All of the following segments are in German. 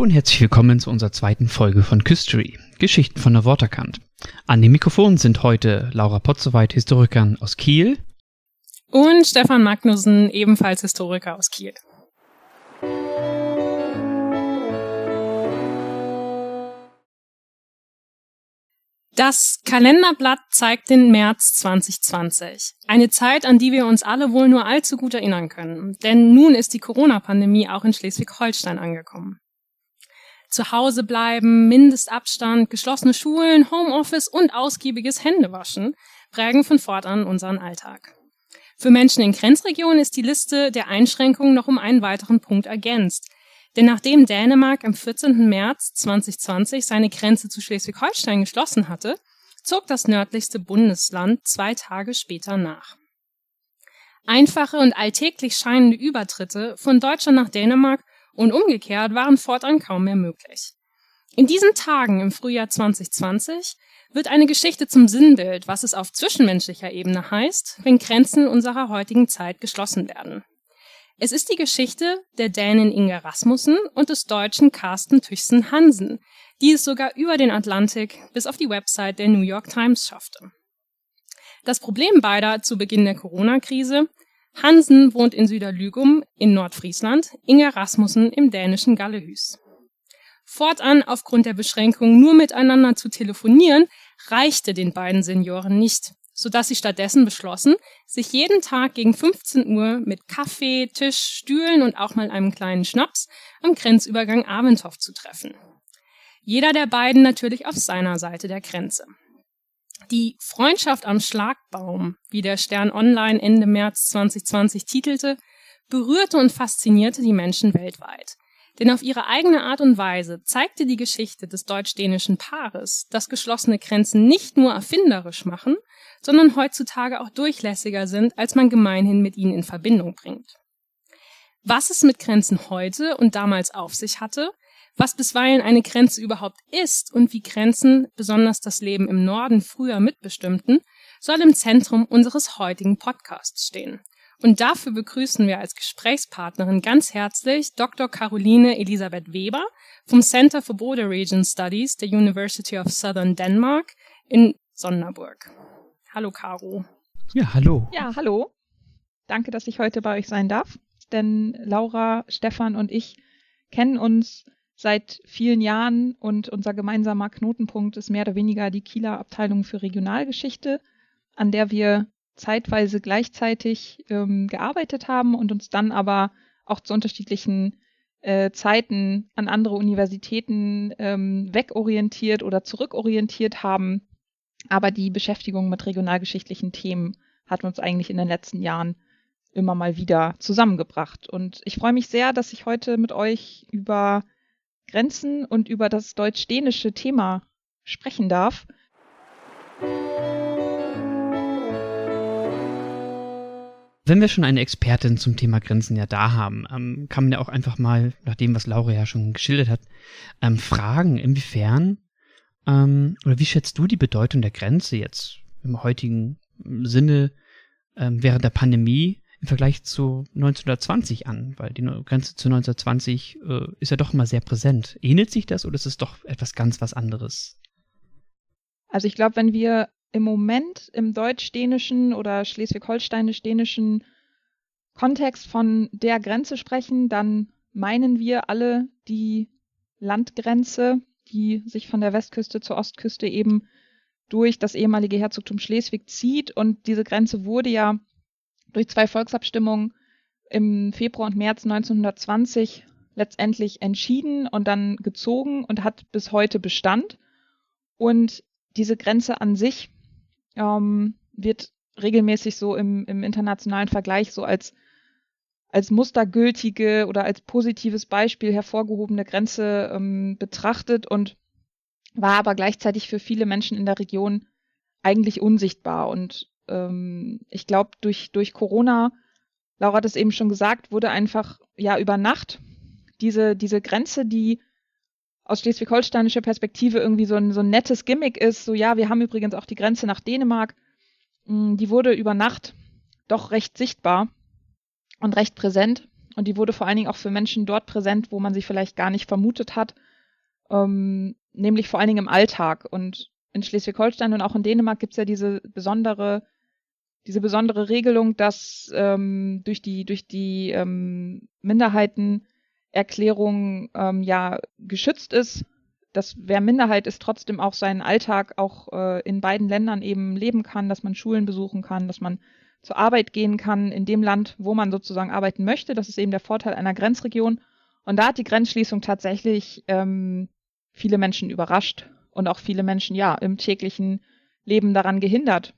Und herzlich willkommen zu unserer zweiten Folge von Küstery, Geschichten von der Waterkant. An dem Mikrofon sind heute Laura Potzowait, Historikerin aus Kiel. Und Stefan Magnussen, ebenfalls Historiker aus Kiel. Das Kalenderblatt zeigt den März 2020. Eine Zeit, an die wir uns alle wohl nur allzu gut erinnern können. Denn nun ist die Corona-Pandemie auch in Schleswig-Holstein angekommen. Zu Hause bleiben, Mindestabstand, geschlossene Schulen, Homeoffice und ausgiebiges Händewaschen prägen von fortan unseren Alltag. Für Menschen in Grenzregionen ist die Liste der Einschränkungen noch um einen weiteren Punkt ergänzt. Denn nachdem Dänemark am 14. März 2020 seine Grenze zu Schleswig-Holstein geschlossen hatte, zog das nördlichste Bundesland zwei Tage später nach. Einfache und alltäglich scheinende Übertritte von Deutschland nach Dänemark und umgekehrt waren fortan kaum mehr möglich. In diesen Tagen im Frühjahr 2020 wird eine Geschichte zum Sinnbild, was es auf zwischenmenschlicher Ebene heißt, wenn Grenzen unserer heutigen Zeit geschlossen werden. Es ist die Geschichte der Dänin Inge Rasmussen und des Deutschen Carsten Tüchsen Hansen, die es sogar über den Atlantik bis auf die Website der New York Times schaffte. Das Problem beider zu Beginn der Corona-Krise, Hansen wohnt in Süderlügum in Nordfriesland, Inge Rasmussen im dänischen Gallehüs. Fortan aufgrund der Beschränkung nur miteinander zu telefonieren, reichte den beiden Senioren nicht sodass sie stattdessen beschlossen, sich jeden Tag gegen 15 Uhr mit Kaffee, Tisch, Stühlen und auch mal einem kleinen Schnaps am Grenzübergang Abendhof zu treffen. Jeder der beiden natürlich auf seiner Seite der Grenze. Die Freundschaft am Schlagbaum, wie der Stern Online Ende März 2020 titelte, berührte und faszinierte die Menschen weltweit. Denn auf ihre eigene Art und Weise zeigte die Geschichte des deutsch-dänischen Paares, dass geschlossene Grenzen nicht nur erfinderisch machen, sondern heutzutage auch durchlässiger sind, als man gemeinhin mit ihnen in Verbindung bringt. Was es mit Grenzen heute und damals auf sich hatte, was bisweilen eine Grenze überhaupt ist und wie Grenzen, besonders das Leben im Norden, früher mitbestimmten, soll im Zentrum unseres heutigen Podcasts stehen. Und dafür begrüßen wir als Gesprächspartnerin ganz herzlich Dr. Caroline Elisabeth Weber vom Center for Border Region Studies der University of Southern Denmark in Sonderburg. Hallo Caro. Ja, hallo. Ja, hallo. Danke, dass ich heute bei euch sein darf. Denn Laura, Stefan und ich kennen uns seit vielen Jahren und unser gemeinsamer Knotenpunkt ist mehr oder weniger die Kieler Abteilung für Regionalgeschichte, an der wir zeitweise gleichzeitig ähm, gearbeitet haben und uns dann aber auch zu unterschiedlichen äh, Zeiten an andere Universitäten ähm, wegorientiert oder zurückorientiert haben aber die Beschäftigung mit regionalgeschichtlichen Themen hat uns eigentlich in den letzten Jahren immer mal wieder zusammengebracht. Und ich freue mich sehr, dass ich heute mit euch über Grenzen und über das deutsch-dänische Thema sprechen darf. Wenn wir schon eine Expertin zum Thema Grenzen ja da haben, ähm, kann man ja auch einfach mal, nach dem, was Laura ja schon geschildert hat, ähm, fragen, inwiefern ähm, oder wie schätzt du die Bedeutung der Grenze jetzt im heutigen Sinne ähm, während der Pandemie im Vergleich zu 1920 an? Weil die Grenze zu 1920 äh, ist ja doch immer sehr präsent. Ähnelt sich das oder ist es doch etwas ganz was anderes? Also ich glaube, wenn wir im Moment im deutsch-dänischen oder schleswig-holsteinisch-dänischen Kontext von der Grenze sprechen, dann meinen wir alle die Landgrenze die sich von der Westküste zur Ostküste eben durch das ehemalige Herzogtum Schleswig zieht. Und diese Grenze wurde ja durch zwei Volksabstimmungen im Februar und März 1920 letztendlich entschieden und dann gezogen und hat bis heute Bestand. Und diese Grenze an sich ähm, wird regelmäßig so im, im internationalen Vergleich so als als mustergültige oder als positives Beispiel hervorgehobene Grenze ähm, betrachtet und war aber gleichzeitig für viele Menschen in der Region eigentlich unsichtbar. Und ähm, ich glaube, durch, durch Corona, Laura hat es eben schon gesagt, wurde einfach ja über Nacht diese, diese Grenze, die aus schleswig-holsteinischer Perspektive irgendwie so ein, so ein nettes Gimmick ist, so ja, wir haben übrigens auch die Grenze nach Dänemark, mh, mm, die wurde über Nacht doch recht sichtbar und recht präsent. Und die wurde vor allen Dingen auch für Menschen dort präsent, wo man sie vielleicht gar nicht vermutet hat, ähm, nämlich vor allen Dingen im Alltag. Und in Schleswig-Holstein und auch in Dänemark gibt es ja diese besondere, diese besondere Regelung, dass ähm, durch die, durch die ähm, Minderheitenerklärung ähm, ja geschützt ist, dass wer Minderheit ist, trotzdem auch seinen Alltag auch äh, in beiden Ländern eben leben kann, dass man Schulen besuchen kann, dass man zur Arbeit gehen kann in dem Land, wo man sozusagen arbeiten möchte. Das ist eben der Vorteil einer Grenzregion. Und da hat die Grenzschließung tatsächlich ähm, viele Menschen überrascht und auch viele Menschen ja im täglichen Leben daran gehindert,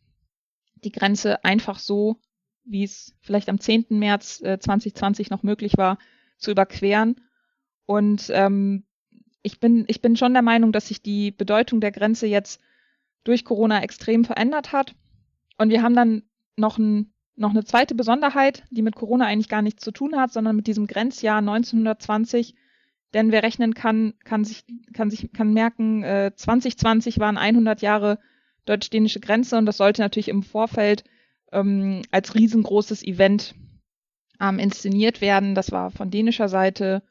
die Grenze einfach so, wie es vielleicht am 10. März äh, 2020 noch möglich war, zu überqueren. Und ähm, ich bin, ich bin schon der Meinung, dass sich die Bedeutung der Grenze jetzt durch Corona extrem verändert hat. Und wir haben dann noch, ein, noch eine zweite Besonderheit, die mit Corona eigentlich gar nichts zu tun hat, sondern mit diesem Grenzjahr 1920. Denn wer rechnen kann, kann sich, kann sich, kann merken, äh, 2020 waren 100 Jahre deutsch-dänische Grenze und das sollte natürlich im Vorfeld ähm, als riesengroßes Event ähm, inszeniert werden. Das war von dänischer Seite,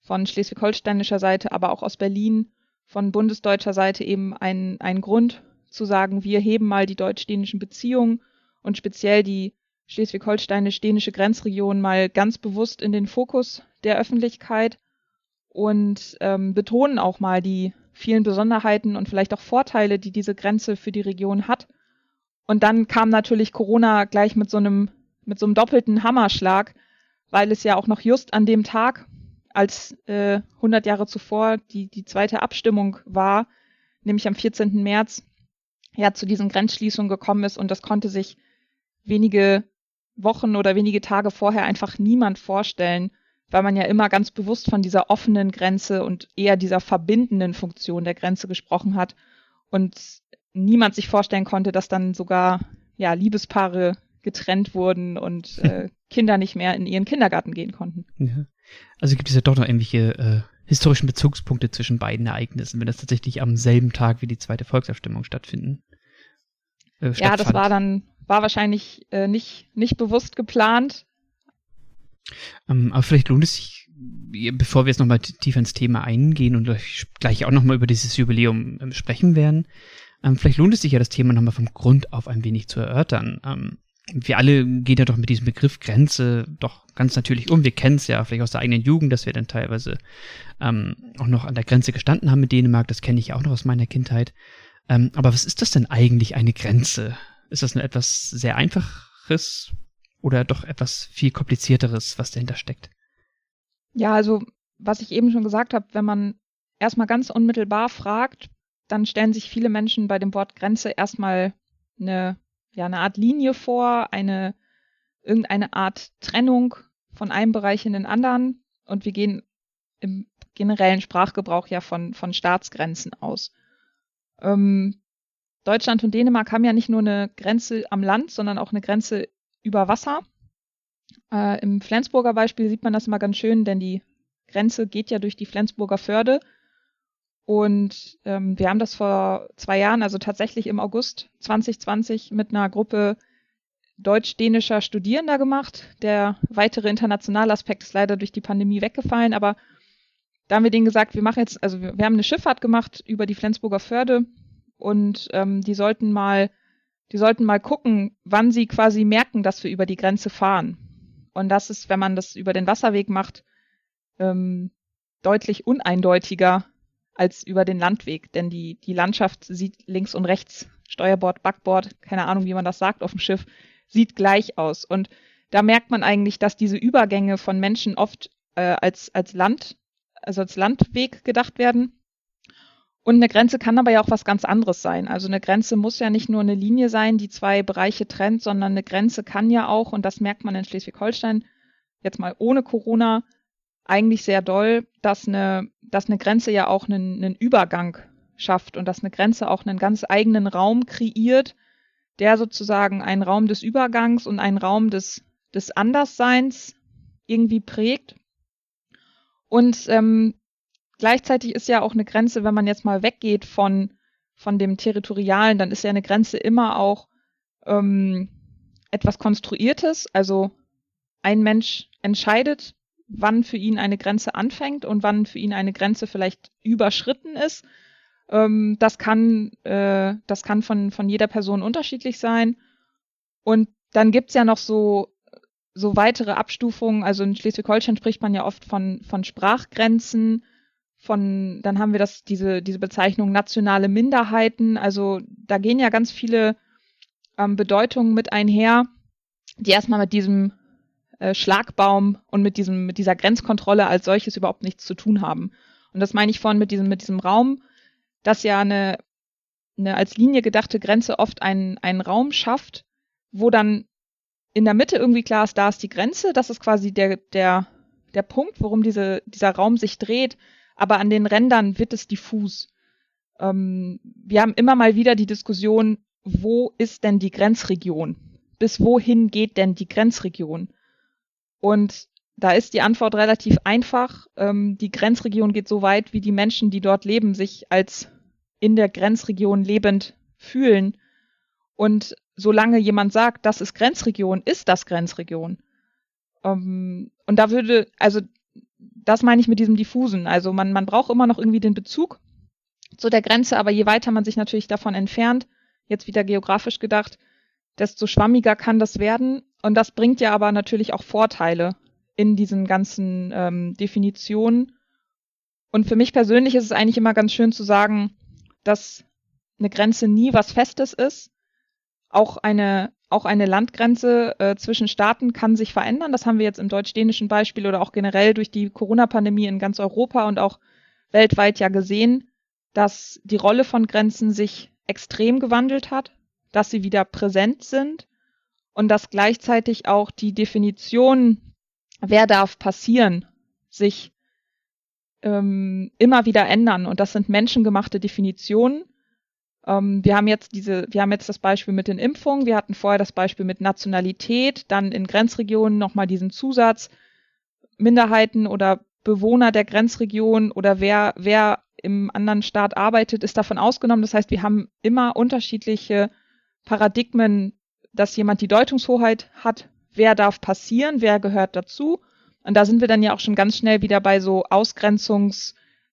von schleswig-holsteinischer Seite, aber auch aus Berlin, von bundesdeutscher Seite eben ein, ein Grund zu sagen, wir heben mal die deutsch-dänischen Beziehungen und speziell die schleswig-holsteinisch-dänische Grenzregion mal ganz bewusst in den Fokus der Öffentlichkeit und ähm, betonen auch mal die vielen Besonderheiten und vielleicht auch Vorteile, die diese Grenze für die Region hat. Und dann kam natürlich Corona gleich mit so einem, mit so einem doppelten Hammerschlag, weil es ja auch noch just an dem Tag, als äh, 100 Jahre zuvor die, die zweite Abstimmung war, nämlich am 14. März, ja zu diesen Grenzschließungen gekommen ist und das konnte sich wenige Wochen oder wenige Tage vorher einfach niemand vorstellen, weil man ja immer ganz bewusst von dieser offenen Grenze und eher dieser verbindenden Funktion der Grenze gesprochen hat und niemand sich vorstellen konnte, dass dann sogar ja Liebespaare getrennt wurden und äh, Kinder nicht mehr in ihren Kindergarten gehen konnten. Ja. Also gibt es ja doch noch irgendwelche äh, historischen Bezugspunkte zwischen beiden Ereignissen, wenn das tatsächlich am selben Tag wie die zweite Volksabstimmung stattfinden. Äh, ja, das war dann war wahrscheinlich äh, nicht nicht bewusst geplant, ähm, aber vielleicht lohnt es sich, bevor wir jetzt nochmal tiefer ins Thema eingehen und gleich auch nochmal über dieses Jubiläum ähm, sprechen werden, ähm, vielleicht lohnt es sich ja, das Thema nochmal vom Grund auf ein wenig zu erörtern. Ähm, wir alle gehen ja doch mit diesem Begriff Grenze doch ganz natürlich um. Wir kennen es ja vielleicht aus der eigenen Jugend, dass wir dann teilweise ähm, auch noch an der Grenze gestanden haben mit Dänemark. Das kenne ich ja auch noch aus meiner Kindheit. Ähm, aber was ist das denn eigentlich eine Grenze? Ist das nur etwas sehr Einfaches, oder doch etwas viel komplizierteres, was dahinter steckt? Ja, also was ich eben schon gesagt habe, wenn man erstmal ganz unmittelbar fragt, dann stellen sich viele Menschen bei dem Wort Grenze erstmal eine, ja, eine Art Linie vor, eine, irgendeine Art Trennung von einem Bereich in den anderen. Und wir gehen im generellen Sprachgebrauch ja von, von Staatsgrenzen aus. Ähm, Deutschland und Dänemark haben ja nicht nur eine Grenze am Land, sondern auch eine Grenze über Wasser. Äh, Im Flensburger Beispiel sieht man das immer ganz schön, denn die Grenze geht ja durch die Flensburger Förde. Und ähm, wir haben das vor zwei Jahren, also tatsächlich im August 2020, mit einer Gruppe deutsch-dänischer Studierender gemacht. Der weitere internationale Aspekt ist leider durch die Pandemie weggefallen, aber da haben wir denen gesagt, wir machen jetzt, also wir, wir haben eine Schifffahrt gemacht über die Flensburger Förde und ähm, die sollten mal die sollten mal gucken, wann sie quasi merken, dass wir über die Grenze fahren. Und das ist, wenn man das über den Wasserweg macht, ähm, deutlich uneindeutiger als über den Landweg. Denn die, die Landschaft sieht links und rechts, Steuerbord, Backbord, keine Ahnung, wie man das sagt auf dem Schiff, sieht gleich aus. Und da merkt man eigentlich, dass diese Übergänge von Menschen oft äh, als, als Land, also als Landweg gedacht werden und eine Grenze kann aber ja auch was ganz anderes sein. Also eine Grenze muss ja nicht nur eine Linie sein, die zwei Bereiche trennt, sondern eine Grenze kann ja auch, und das merkt man in Schleswig-Holstein, jetzt mal ohne Corona, eigentlich sehr doll, dass eine, dass eine Grenze ja auch einen, einen Übergang schafft und dass eine Grenze auch einen ganz eigenen Raum kreiert, der sozusagen einen Raum des Übergangs und einen Raum des, des Andersseins irgendwie prägt. Und ähm, gleichzeitig ist ja auch eine Grenze, wenn man jetzt mal weggeht von, von dem Territorialen, dann ist ja eine Grenze immer auch ähm, etwas Konstruiertes. Also ein Mensch entscheidet, wann für ihn eine Grenze anfängt und wann für ihn eine Grenze vielleicht überschritten ist. Ähm, das kann, äh, das kann von, von jeder Person unterschiedlich sein. Und dann gibt's ja noch so, so weitere Abstufungen. Also in Schleswig-Holstein spricht man ja oft von, von Sprachgrenzen. Von, dann haben wir das, diese, diese Bezeichnung nationale Minderheiten. Also da gehen ja ganz viele ähm, Bedeutungen mit einher, die erstmal mit diesem äh, Schlagbaum und mit diesem, mit dieser Grenzkontrolle als solches überhaupt nichts zu tun haben. Und das meine ich vorhin mit diesem, mit diesem Raum, dass ja eine, eine als Linie gedachte Grenze oft einen, einen Raum schafft, wo dann in der Mitte irgendwie klar ist, da ist die Grenze, das ist quasi der, der, der Punkt, worum diese, dieser Raum sich dreht, aber an den Rändern wird es diffus. Ähm, wir haben immer mal wieder die Diskussion, wo ist denn die Grenzregion? Bis wohin geht denn die Grenzregion? Und da ist die Antwort relativ einfach. Ähm, die Grenzregion geht so weit, wie die Menschen, die dort leben, sich als in der Grenzregion lebend fühlen. Und solange jemand sagt, das ist Grenzregion, ist das Grenzregion. Ähm, und da würde, also das meine ich mit diesem diffusen. Also man, man braucht immer noch irgendwie den Bezug zu der Grenze, aber je weiter man sich natürlich davon entfernt, jetzt wieder geografisch gedacht, desto schwammiger kann das werden. Und das bringt ja aber natürlich auch Vorteile in diesen ganzen ähm, Definitionen. Und für mich persönlich ist es eigentlich immer ganz schön zu sagen, dass eine Grenze nie was Festes ist. Auch eine, auch eine Landgrenze äh, zwischen Staaten kann sich verändern. Das haben wir jetzt im deutsch-dänischen Beispiel oder auch generell durch die Corona-Pandemie in ganz Europa und auch weltweit ja gesehen, dass die Rolle von Grenzen sich extrem gewandelt hat, dass sie wieder präsent sind und dass gleichzeitig auch die Definition, wer darf passieren, sich ähm, immer wieder ändern. Und das sind menschengemachte Definitionen. Ähm, wir haben jetzt diese, wir haben jetzt das Beispiel mit den Impfungen, wir hatten vorher das Beispiel mit Nationalität, dann in Grenzregionen nochmal diesen Zusatz, Minderheiten oder Bewohner der Grenzregion oder wer, wer im anderen Staat arbeitet, ist davon ausgenommen. Das heißt, wir haben immer unterschiedliche Paradigmen, dass jemand die Deutungshoheit hat, wer darf passieren, wer gehört dazu. Und da sind wir dann ja auch schon ganz schnell wieder bei so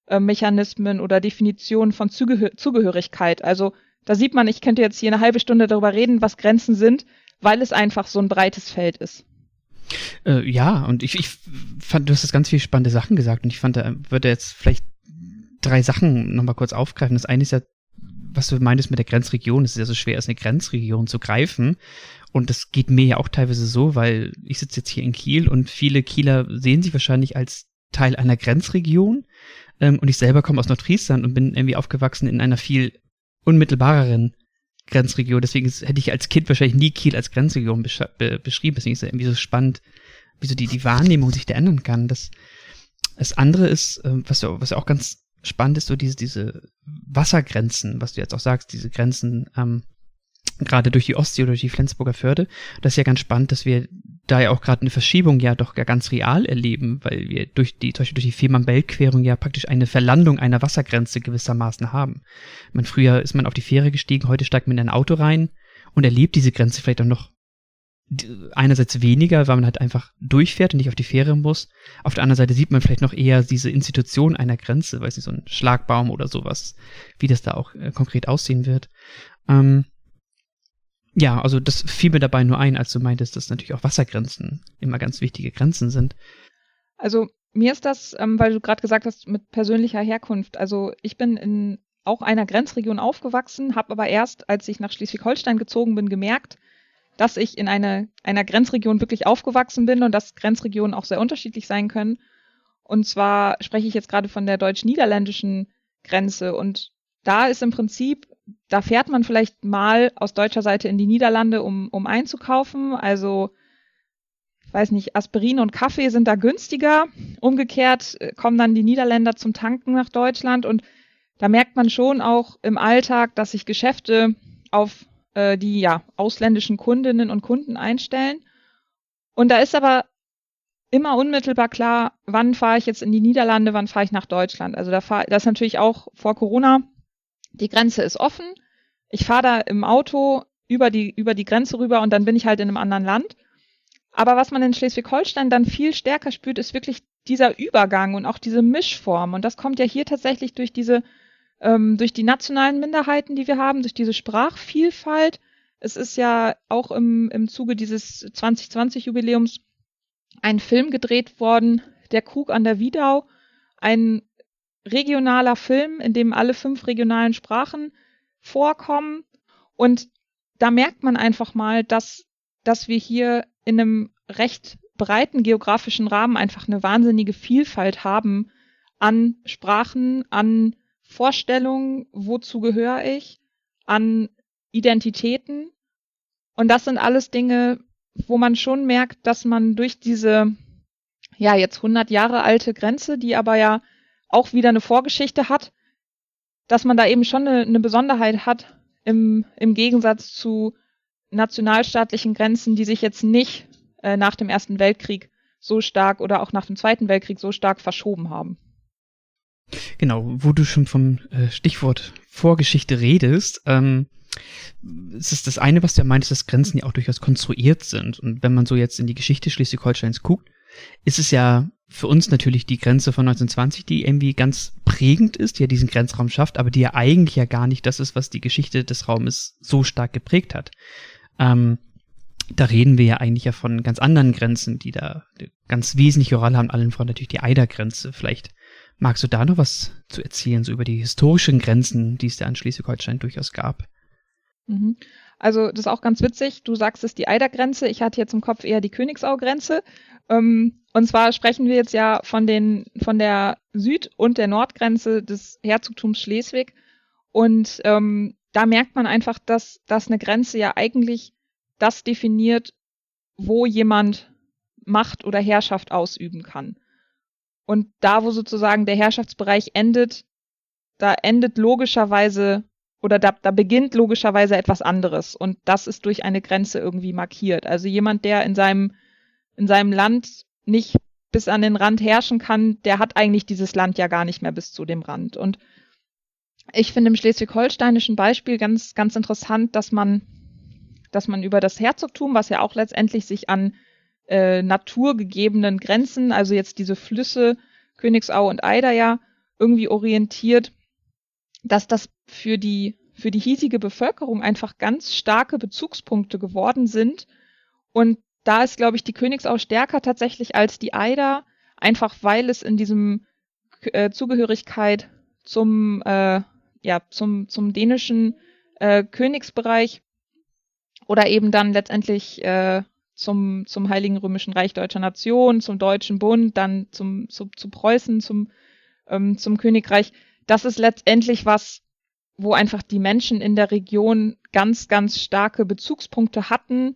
Ausgrenzungsmechanismen oder Definitionen von Zugehör Zugehörigkeit. Also da sieht man, ich könnte jetzt hier eine halbe Stunde darüber reden, was Grenzen sind, weil es einfach so ein breites Feld ist. Äh, ja, und ich, ich fand, du hast jetzt ganz viele spannende Sachen gesagt und ich fand, da würde jetzt vielleicht drei Sachen nochmal kurz aufgreifen. Das eine ist ja, was du meintest mit der Grenzregion, es ist ja so schwer, ist eine Grenzregion zu greifen. Und das geht mir ja auch teilweise so, weil ich sitze jetzt hier in Kiel und viele Kieler sehen sich wahrscheinlich als Teil einer Grenzregion. Ähm, und ich selber komme aus Nordfriesland und bin irgendwie aufgewachsen in einer viel unmittelbareren Grenzregion. Deswegen hätte ich als Kind wahrscheinlich nie Kiel als Grenzregion besch be beschrieben. Deswegen ist es irgendwie so spannend, wie so die, die Wahrnehmung sich da ändern kann. Das, das andere ist, äh, was, ja, was ja auch ganz spannend ist, so diese, diese Wassergrenzen, was du jetzt auch sagst, diese Grenzen, ähm, gerade durch die Ostsee oder durch die Flensburger Förde. Das ist ja ganz spannend, dass wir da ja auch gerade eine Verschiebung ja doch ganz real erleben, weil wir durch die, zum Beispiel durch die Fehmarn-Belt-Querung ja praktisch eine Verlandung einer Wassergrenze gewissermaßen haben. Man, früher ist man auf die Fähre gestiegen, heute steigt man in ein Auto rein und erlebt diese Grenze vielleicht auch noch einerseits weniger, weil man halt einfach durchfährt und nicht auf die Fähre muss. Auf der anderen Seite sieht man vielleicht noch eher diese Institution einer Grenze, weiß nicht, so ein Schlagbaum oder sowas, wie das da auch äh, konkret aussehen wird. Ähm, ja, also das fiel mir dabei nur ein, als du meintest, dass natürlich auch Wassergrenzen immer ganz wichtige Grenzen sind. Also mir ist das, ähm, weil du gerade gesagt hast, mit persönlicher Herkunft. Also ich bin in auch einer Grenzregion aufgewachsen, habe aber erst, als ich nach Schleswig-Holstein gezogen bin, gemerkt, dass ich in eine, einer Grenzregion wirklich aufgewachsen bin und dass Grenzregionen auch sehr unterschiedlich sein können. Und zwar spreche ich jetzt gerade von der deutsch-niederländischen Grenze. Und da ist im Prinzip, da fährt man vielleicht mal aus deutscher Seite in die Niederlande, um, um einzukaufen. Also, ich weiß nicht, Aspirin und Kaffee sind da günstiger. Umgekehrt äh, kommen dann die Niederländer zum Tanken nach Deutschland. Und da merkt man schon auch im Alltag, dass sich Geschäfte auf äh, die ja ausländischen Kundinnen und Kunden einstellen. Und da ist aber immer unmittelbar klar, wann fahre ich jetzt in die Niederlande, wann fahre ich nach Deutschland. Also da fahr, das ist natürlich auch vor Corona. Die Grenze ist offen. Ich fahre da im Auto über die, über die Grenze rüber und dann bin ich halt in einem anderen Land. Aber was man in Schleswig-Holstein dann viel stärker spürt, ist wirklich dieser Übergang und auch diese Mischform. Und das kommt ja hier tatsächlich durch diese, ähm, durch die nationalen Minderheiten, die wir haben, durch diese Sprachvielfalt. Es ist ja auch im, im Zuge dieses 2020-Jubiläums ein Film gedreht worden, Der Krug an der Wiedau, ein regionaler Film, in dem alle fünf regionalen Sprachen vorkommen. Und da merkt man einfach mal, dass, dass wir hier in einem recht breiten geografischen Rahmen einfach eine wahnsinnige Vielfalt haben an Sprachen, an Vorstellungen, wozu gehöre ich, an Identitäten. Und das sind alles Dinge, wo man schon merkt, dass man durch diese, ja, jetzt 100 Jahre alte Grenze, die aber ja auch wieder eine Vorgeschichte hat, dass man da eben schon eine, eine Besonderheit hat im, im Gegensatz zu nationalstaatlichen Grenzen, die sich jetzt nicht äh, nach dem Ersten Weltkrieg so stark oder auch nach dem Zweiten Weltkrieg so stark verschoben haben. Genau, wo du schon vom äh, Stichwort Vorgeschichte redest, ähm, es ist das eine, was du ja meintest, dass Grenzen ja auch durchaus konstruiert sind. Und wenn man so jetzt in die Geschichte Schleswig-Holsteins guckt, ist es ja für uns natürlich die Grenze von 1920, die irgendwie ganz prägend ist, die ja diesen Grenzraum schafft, aber die ja eigentlich ja gar nicht das ist, was die Geschichte des Raumes so stark geprägt hat. Ähm, da reden wir ja eigentlich ja von ganz anderen Grenzen, die da ganz wesentliche Rolle haben, allen voran natürlich die Eidergrenze. Vielleicht magst du da noch was zu erzählen, so über die historischen Grenzen, die es da an Schleswig-Holstein durchaus gab? Mhm. Also das ist auch ganz witzig. Du sagst es die Eidergrenze. Ich hatte jetzt im Kopf eher die Königsau-Grenze. Ähm, und zwar sprechen wir jetzt ja von den von der Süd- und der Nordgrenze des Herzogtums Schleswig. Und ähm, da merkt man einfach, dass, dass eine Grenze ja eigentlich das definiert, wo jemand Macht oder Herrschaft ausüben kann. Und da, wo sozusagen der Herrschaftsbereich endet, da endet logischerweise oder da, da beginnt logischerweise etwas anderes. Und das ist durch eine Grenze irgendwie markiert. Also jemand, der in seinem in seinem Land nicht bis an den Rand herrschen kann, der hat eigentlich dieses Land ja gar nicht mehr bis zu dem Rand. Und ich finde im schleswig-holsteinischen Beispiel ganz, ganz interessant, dass man, dass man über das Herzogtum, was ja auch letztendlich sich an äh, naturgegebenen Grenzen, also jetzt diese Flüsse Königsau und Eider ja irgendwie orientiert, dass das für die für die hiesige Bevölkerung einfach ganz starke Bezugspunkte geworden sind und da ist, glaube ich, die Königsau stärker tatsächlich als die Eider, einfach weil es in diesem äh, Zugehörigkeit zum, äh, ja, zum, zum dänischen äh, Königsbereich oder eben dann letztendlich äh, zum, zum Heiligen Römischen Reich Deutscher Nation, zum Deutschen Bund, dann zum, zu, zu Preußen, zum, ähm, zum Königreich. Das ist letztendlich was, wo einfach die Menschen in der Region ganz, ganz starke Bezugspunkte hatten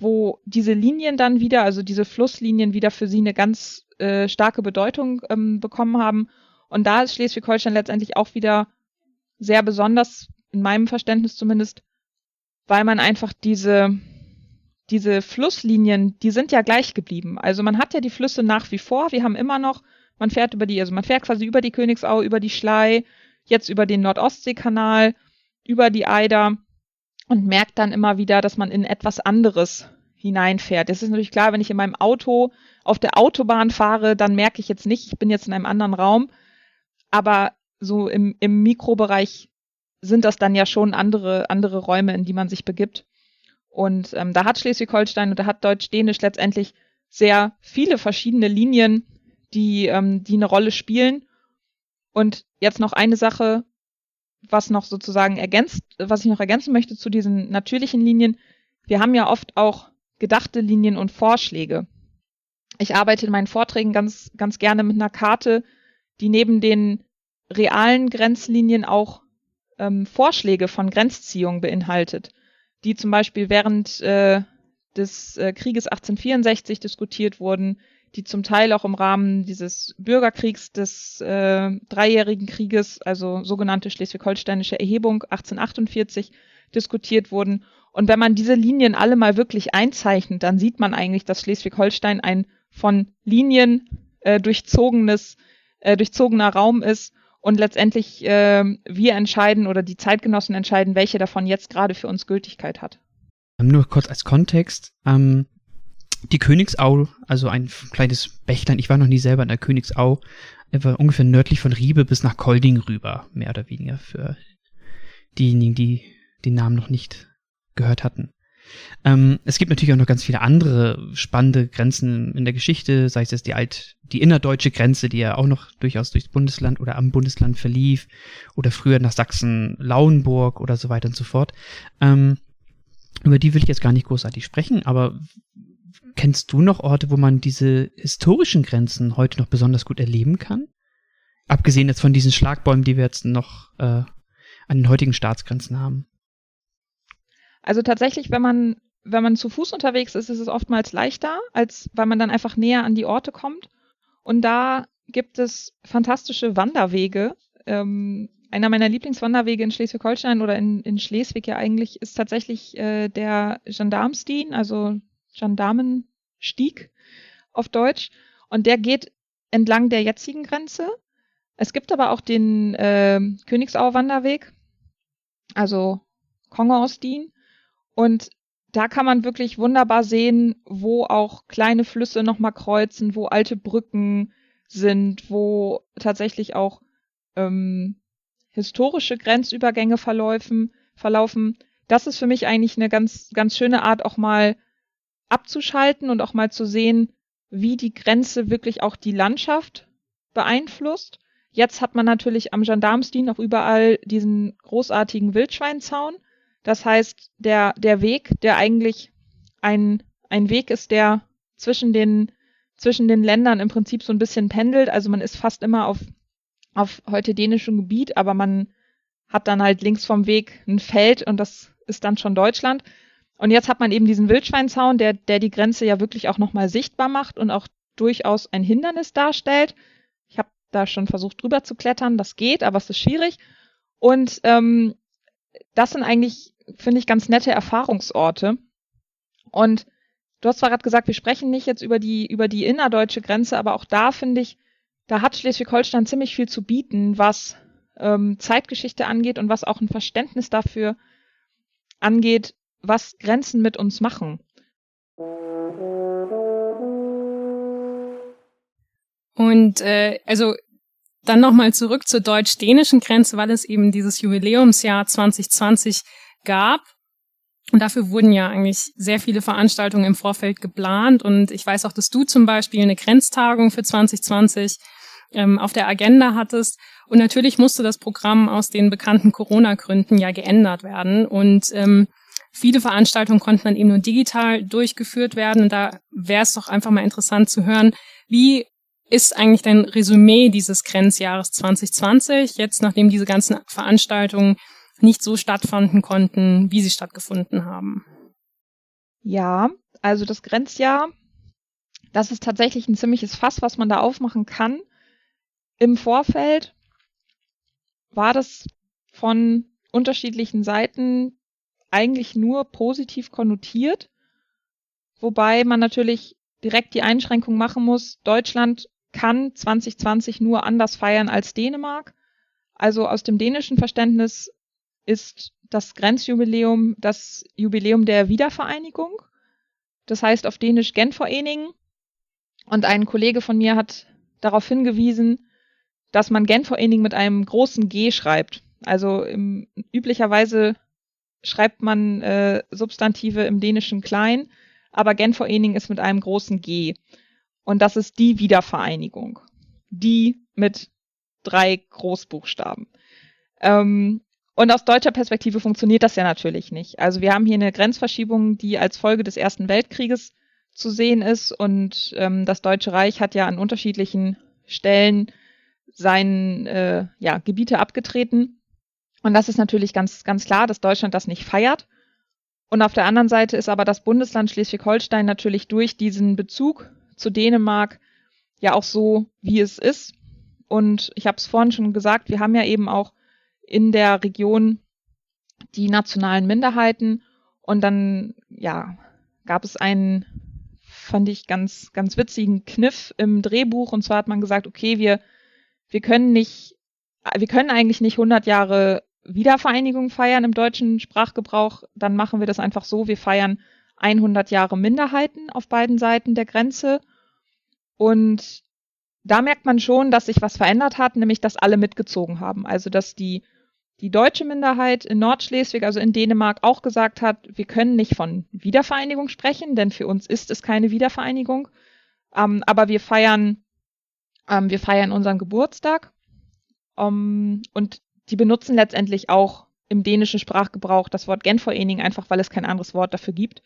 wo diese Linien dann wieder, also diese Flusslinien wieder für sie eine ganz äh, starke Bedeutung ähm, bekommen haben. Und da ist Schleswig-Holstein letztendlich auch wieder sehr besonders, in meinem Verständnis zumindest, weil man einfach diese, diese Flusslinien, die sind ja gleich geblieben. Also man hat ja die Flüsse nach wie vor. Wir haben immer noch, man fährt über die, also man fährt quasi über die Königsau, über die Schlei, jetzt über den Nordostseekanal, über die Eider und merkt dann immer wieder, dass man in etwas anderes hineinfährt. Es ist natürlich klar, wenn ich in meinem Auto auf der Autobahn fahre, dann merke ich jetzt nicht, ich bin jetzt in einem anderen Raum. Aber so im, im Mikrobereich sind das dann ja schon andere, andere Räume, in die man sich begibt. Und ähm, da hat Schleswig-Holstein und da hat Deutsch-Dänisch letztendlich sehr viele verschiedene Linien, die, ähm, die eine Rolle spielen. Und jetzt noch eine Sache, was noch sozusagen ergänzt, was ich noch ergänzen möchte zu diesen natürlichen Linien. Wir haben ja oft auch gedachte Linien und Vorschläge. Ich arbeite in meinen Vorträgen ganz, ganz gerne mit einer Karte, die neben den realen Grenzlinien auch ähm, Vorschläge von Grenzziehungen beinhaltet, die zum Beispiel während äh, des äh, Krieges 1864 diskutiert wurden, die zum Teil auch im Rahmen dieses Bürgerkriegs des äh, Dreijährigen Krieges, also sogenannte schleswig-holsteinische Erhebung 1848, diskutiert wurden. Und wenn man diese Linien alle mal wirklich einzeichnet, dann sieht man eigentlich, dass Schleswig-Holstein ein von Linien äh, durchzogenes, äh, durchzogener Raum ist und letztendlich äh, wir entscheiden oder die Zeitgenossen entscheiden, welche davon jetzt gerade für uns Gültigkeit hat. Nur kurz als Kontext. Ähm, die Königsau, also ein kleines Bächlein, ich war noch nie selber in der Königsau, etwa ungefähr nördlich von Riebe bis nach Kolding rüber, mehr oder weniger für diejenigen, die den Namen noch nicht gehört hatten. Ähm, es gibt natürlich auch noch ganz viele andere spannende Grenzen in der Geschichte, sei es jetzt die alt, die innerdeutsche Grenze, die ja auch noch durchaus durchs Bundesland oder am Bundesland verlief, oder früher nach Sachsen-Lauenburg oder so weiter und so fort. Ähm, über die will ich jetzt gar nicht großartig sprechen, aber Kennst du noch Orte, wo man diese historischen Grenzen heute noch besonders gut erleben kann? Abgesehen jetzt von diesen Schlagbäumen, die wir jetzt noch äh, an den heutigen Staatsgrenzen haben. Also tatsächlich, wenn man, wenn man zu Fuß unterwegs ist, ist es oftmals leichter, als weil man dann einfach näher an die Orte kommt. Und da gibt es fantastische Wanderwege. Ähm, einer meiner Lieblingswanderwege in Schleswig-Holstein oder in, in Schleswig ja eigentlich ist tatsächlich äh, der Gendarmstien, also Gendarmenstieg auf Deutsch. Und der geht entlang der jetzigen Grenze. Es gibt aber auch den äh, Königsauer Wanderweg, also Kongorstin. Und da kann man wirklich wunderbar sehen, wo auch kleine Flüsse nochmal kreuzen, wo alte Brücken sind, wo tatsächlich auch ähm, historische Grenzübergänge verläufen, verlaufen. Das ist für mich eigentlich eine ganz, ganz schöne Art, auch mal abzuschalten und auch mal zu sehen, wie die Grenze wirklich auch die Landschaft beeinflusst. Jetzt hat man natürlich am Gendarmsdien auch überall diesen großartigen Wildschweinzaun. Das heißt, der, der Weg, der eigentlich ein, ein Weg ist, der zwischen den, zwischen den Ländern im Prinzip so ein bisschen pendelt. Also man ist fast immer auf, auf heute dänischem Gebiet, aber man hat dann halt links vom Weg ein Feld und das ist dann schon Deutschland. Und jetzt hat man eben diesen Wildschweinzaun, der, der die Grenze ja wirklich auch nochmal sichtbar macht und auch durchaus ein Hindernis darstellt. Ich habe da schon versucht drüber zu klettern, das geht, aber es ist schwierig. Und ähm, das sind eigentlich, finde ich, ganz nette Erfahrungsorte. Und du hast zwar gerade gesagt, wir sprechen nicht jetzt über die, über die innerdeutsche Grenze, aber auch da finde ich, da hat Schleswig-Holstein ziemlich viel zu bieten, was ähm, Zeitgeschichte angeht und was auch ein Verständnis dafür angeht, was Grenzen mit uns machen. Und äh, also dann nochmal zurück zur deutsch-dänischen Grenze, weil es eben dieses Jubiläumsjahr 2020 gab. Und dafür wurden ja eigentlich sehr viele Veranstaltungen im Vorfeld geplant. Und ich weiß auch, dass du zum Beispiel eine Grenztagung für 2020 ähm, auf der Agenda hattest. Und natürlich musste das Programm aus den bekannten Corona-Gründen ja geändert werden. Und ähm, Viele Veranstaltungen konnten dann eben nur digital durchgeführt werden. Und da wäre es doch einfach mal interessant zu hören, wie ist eigentlich dein Resümee dieses Grenzjahres 2020, jetzt nachdem diese ganzen Veranstaltungen nicht so stattfanden konnten, wie sie stattgefunden haben? Ja, also das Grenzjahr, das ist tatsächlich ein ziemliches Fass, was man da aufmachen kann. Im Vorfeld war das von unterschiedlichen Seiten eigentlich nur positiv konnotiert, wobei man natürlich direkt die Einschränkung machen muss, Deutschland kann 2020 nur anders feiern als Dänemark. Also aus dem dänischen Verständnis ist das Grenzjubiläum das Jubiläum der Wiedervereinigung. Das heißt auf Dänisch Genforening. Und ein Kollege von mir hat darauf hingewiesen, dass man Genforening mit einem großen G schreibt. Also im, üblicherweise schreibt man äh, Substantive im Dänischen klein, aber Genforening ist mit einem großen G. Und das ist die Wiedervereinigung. Die mit drei Großbuchstaben. Ähm, und aus deutscher Perspektive funktioniert das ja natürlich nicht. Also wir haben hier eine Grenzverschiebung, die als Folge des Ersten Weltkrieges zu sehen ist. Und ähm, das Deutsche Reich hat ja an unterschiedlichen Stellen sein äh, ja, Gebiete abgetreten. Und das ist natürlich ganz, ganz klar, dass Deutschland das nicht feiert. Und auf der anderen Seite ist aber das Bundesland Schleswig-Holstein natürlich durch diesen Bezug zu Dänemark ja auch so, wie es ist. Und ich habe es vorhin schon gesagt, wir haben ja eben auch in der Region die nationalen Minderheiten. Und dann, ja, gab es einen, fand ich ganz, ganz witzigen Kniff im Drehbuch. Und zwar hat man gesagt, okay, wir, wir können nicht, wir können eigentlich nicht 100 Jahre Wiedervereinigung feiern im deutschen Sprachgebrauch, dann machen wir das einfach so. Wir feiern 100 Jahre Minderheiten auf beiden Seiten der Grenze. Und da merkt man schon, dass sich was verändert hat, nämlich dass alle mitgezogen haben. Also dass die, die deutsche Minderheit in Nordschleswig, also in Dänemark, auch gesagt hat, wir können nicht von Wiedervereinigung sprechen, denn für uns ist es keine Wiedervereinigung. Ähm, aber wir feiern, ähm, wir feiern unseren Geburtstag. Um, ähm, und die benutzen letztendlich auch im dänischen Sprachgebrauch das Wort Genforening, einfach weil es kein anderes Wort dafür gibt.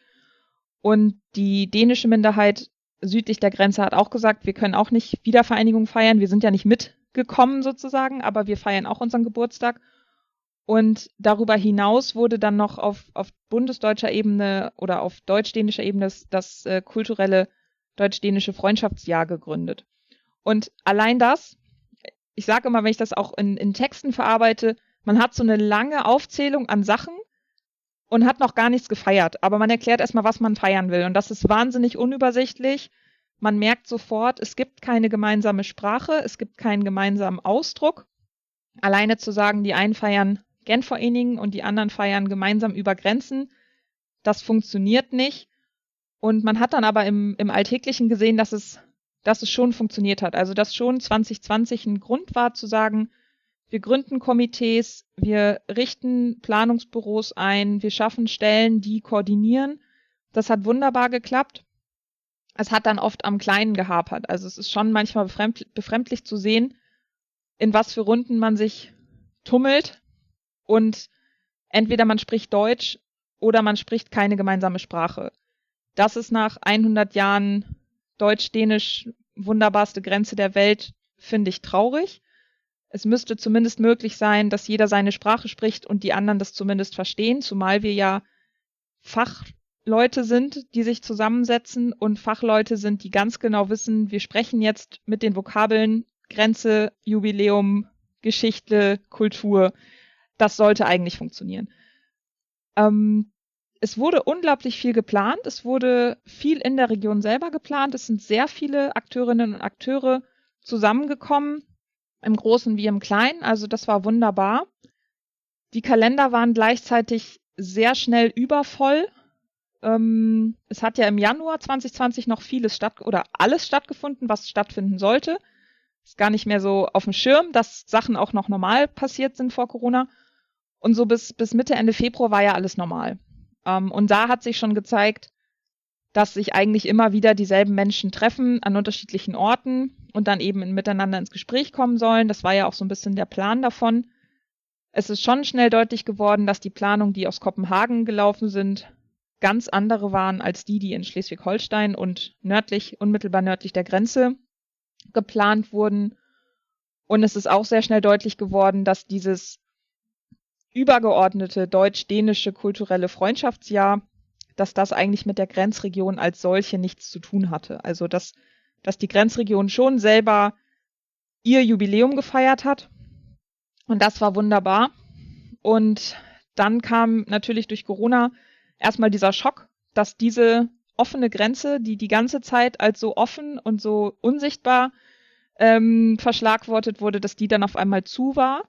Und die dänische Minderheit südlich der Grenze hat auch gesagt, wir können auch nicht Wiedervereinigung feiern. Wir sind ja nicht mitgekommen sozusagen, aber wir feiern auch unseren Geburtstag. Und darüber hinaus wurde dann noch auf, auf bundesdeutscher Ebene oder auf deutsch-dänischer Ebene das, das äh, kulturelle deutsch-dänische Freundschaftsjahr gegründet. Und allein das, ich sage immer, wenn ich das auch in, in Texten verarbeite, man hat so eine lange Aufzählung an Sachen und hat noch gar nichts gefeiert. Aber man erklärt erstmal, was man feiern will. Und das ist wahnsinnig unübersichtlich. Man merkt sofort, es gibt keine gemeinsame Sprache, es gibt keinen gemeinsamen Ausdruck. Alleine zu sagen, die einen feiern Genforeningen und die anderen feiern gemeinsam über Grenzen, das funktioniert nicht. Und man hat dann aber im, im Alltäglichen gesehen, dass es, dass es schon funktioniert hat. Also dass schon 2020 ein Grund war zu sagen, wir gründen Komitees, wir richten Planungsbüros ein, wir schaffen Stellen, die koordinieren. Das hat wunderbar geklappt. Es hat dann oft am Kleinen gehapert. Also es ist schon manchmal befremdlich zu sehen, in was für Runden man sich tummelt und entweder man spricht Deutsch oder man spricht keine gemeinsame Sprache. Das ist nach 100 Jahren Deutsch-Dänisch wunderbarste Grenze der Welt, finde ich traurig es müsste zumindest möglich sein, dass jeder seine Sprache spricht und die anderen das zumindest verstehen, zumal wir ja Fachleute sind, die sich zusammensetzen und Fachleute sind, die ganz genau wissen, wir sprechen jetzt mit den Vokabeln Grenze, Jubiläum, Geschichte, Kultur. Das sollte eigentlich funktionieren. Ähm, es wurde unglaublich viel geplant. Es wurde viel in der Region selber geplant. Es sind sehr viele Akteurinnen und Akteure zusammengekommen im Großen wie im Kleinen. Also das war wunderbar. Die Kalender waren gleichzeitig sehr schnell übervoll. Ähm, es hat ja im Januar 2020 noch vieles statt oder alles stattgefunden, was stattfinden sollte. Ist gar nicht mehr so auf dem Schirm, dass Sachen auch noch normal passiert sind vor Corona. Und so bis, bis Mitte, Ende Februar war ja alles normal. Ähm, und da hat sich schon gezeigt, dass sich eigentlich immer wieder dieselben Menschen treffen an unterschiedlichen Orten und dann eben miteinander ins Gespräch kommen sollen. Das war ja auch so ein bisschen der Plan davon. Es ist schon schnell deutlich geworden, dass die Planungen, die aus Kopenhagen gelaufen sind, ganz andere waren als die, die in Schleswig-Holstein und nördlich, unmittelbar nördlich der Grenze geplant wurden. Und es ist auch sehr schnell deutlich geworden, dass dieses übergeordnete deutsch-dänische kulturelle Freundschaftsjahr dass das eigentlich mit der Grenzregion als solche nichts zu tun hatte. Also dass, dass die Grenzregion schon selber ihr Jubiläum gefeiert hat. Und das war wunderbar. Und dann kam natürlich durch Corona erstmal dieser Schock, dass diese offene Grenze, die die ganze Zeit als so offen und so unsichtbar ähm, verschlagwortet wurde, dass die dann auf einmal zu war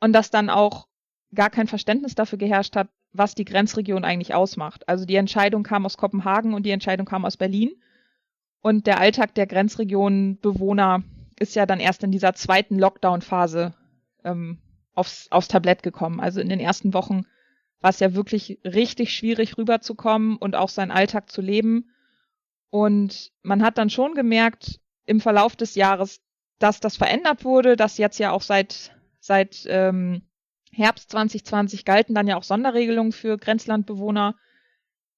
und dass dann auch gar kein Verständnis dafür geherrscht hat, was die Grenzregion eigentlich ausmacht. Also die Entscheidung kam aus Kopenhagen und die Entscheidung kam aus Berlin. Und der Alltag der Grenzregionenbewohner ist ja dann erst in dieser zweiten Lockdown-Phase ähm, aufs, aufs Tablett gekommen. Also in den ersten Wochen war es ja wirklich richtig schwierig rüberzukommen und auch seinen Alltag zu leben. Und man hat dann schon gemerkt im Verlauf des Jahres, dass das verändert wurde, dass jetzt ja auch seit, seit ähm, Herbst 2020 galten dann ja auch Sonderregelungen für Grenzlandbewohner.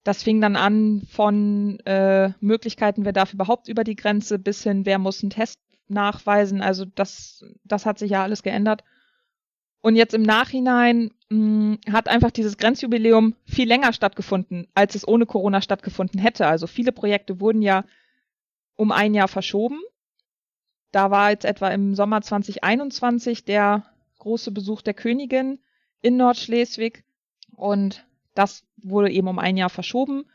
Das fing dann an von äh, Möglichkeiten, wer darf überhaupt über die Grenze, bis hin, wer muss einen Test nachweisen. Also das, das hat sich ja alles geändert. Und jetzt im Nachhinein mh, hm, hat einfach dieses Grenzjubiläum viel länger stattgefunden, als es ohne Corona stattgefunden hätte. Also viele Projekte wurden ja um ein Jahr verschoben. Da war jetzt etwa im Sommer 2021 der große Besuch der Königin in Nordschleswig und das wurde eben um ein Jahr verschoben.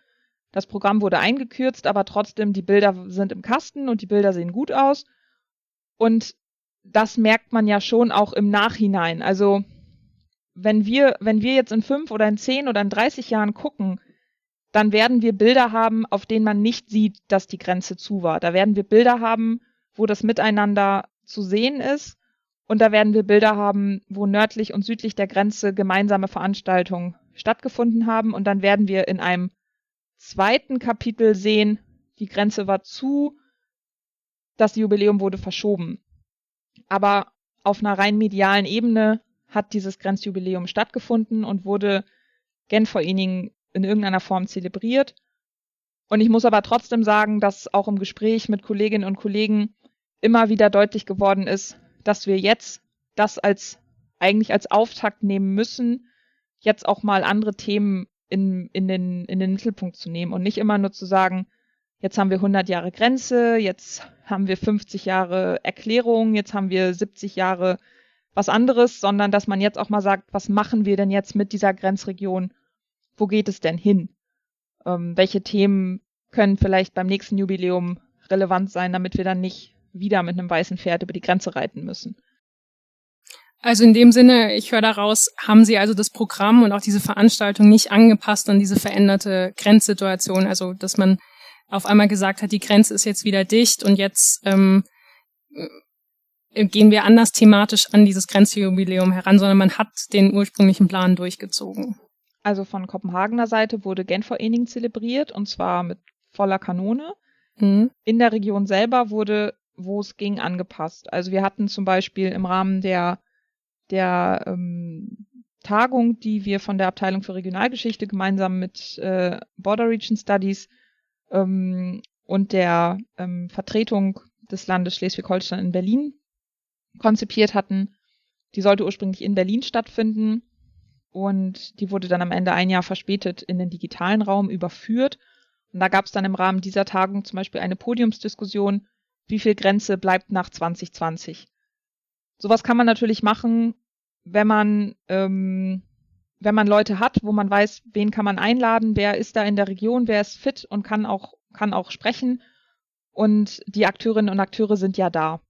Das Programm wurde eingekürzt, aber trotzdem die Bilder sind im Kasten und die Bilder sehen gut aus. Und das merkt man ja schon auch im Nachhinein. Also wenn wir, wenn wir jetzt in fünf oder in zehn oder in 30 Jahren gucken, dann werden wir Bilder haben, auf denen man nicht sieht, dass die Grenze zu war. Da werden wir Bilder haben, wo das Miteinander zu sehen ist. Und da werden wir Bilder haben, wo nördlich und südlich der Grenze gemeinsame Veranstaltungen stattgefunden haben. Und dann werden wir in einem zweiten Kapitel sehen, die Grenze war zu, das Jubiläum wurde verschoben. Aber auf einer rein medialen Ebene hat dieses Grenzjubiläum stattgefunden und wurde Genforening in irgendeiner Form zelebriert. Und ich muss aber trotzdem sagen, dass auch im Gespräch mit Kolleginnen und Kollegen immer wieder deutlich geworden ist, dass wir jetzt das als eigentlich als Auftakt nehmen müssen, jetzt auch mal andere Themen in, in, den, in den Mittelpunkt zu nehmen und nicht immer nur zu sagen, jetzt haben wir 100 Jahre Grenze, jetzt haben wir 50 Jahre Erklärung, jetzt haben wir 70 Jahre was anderes, sondern dass man jetzt auch mal sagt, was machen wir denn jetzt mit dieser Grenzregion wo geht es denn hin? Ähm, welche Themen können vielleicht beim nächsten Jubiläum relevant sein, damit wir dann nicht wieder mit einem weißen Pferd über die Grenze reiten müssen? Also in dem Sinne, ich höre daraus, haben Sie also das Programm und auch diese Veranstaltung nicht angepasst an diese veränderte Grenzsituation. Also dass man auf einmal gesagt hat, die Grenze ist jetzt wieder dicht und jetzt ähm, äh, gehen wir anders thematisch an dieses Grenzjubiläum heran, sondern man hat den ursprünglichen Plan durchgezogen. Also von Kopenhagener Seite wurde Genforening zelebriert und zwar mit voller Kanone. Mhm. In der Region selber wurde, wo es ging, angepasst. Also wir hatten zum Beispiel im Rahmen der, der ähm, Tagung, die wir von der Abteilung für Regionalgeschichte gemeinsam mit äh, Border Region Studies ähm, und der ähm, Vertretung des Landes Schleswig-Holstein in Berlin konzipiert hatten. Die sollte ursprünglich in Berlin stattfinden und die wurde dann am Ende ein Jahr verspätet in den digitalen Raum überführt. Und da gab es dann im Rahmen dieser Tagung zum Beispiel eine Podiumsdiskussion, wie viel Grenze bleibt nach 2020. Sowas kann man natürlich machen, wenn man, ähm, wenn man Leute hat, wo man weiß, wen kann man einladen, wer ist da in der Region, wer ist fit und kann auch, kann auch sprechen. Und die Akteurinnen und Akteure sind ja da.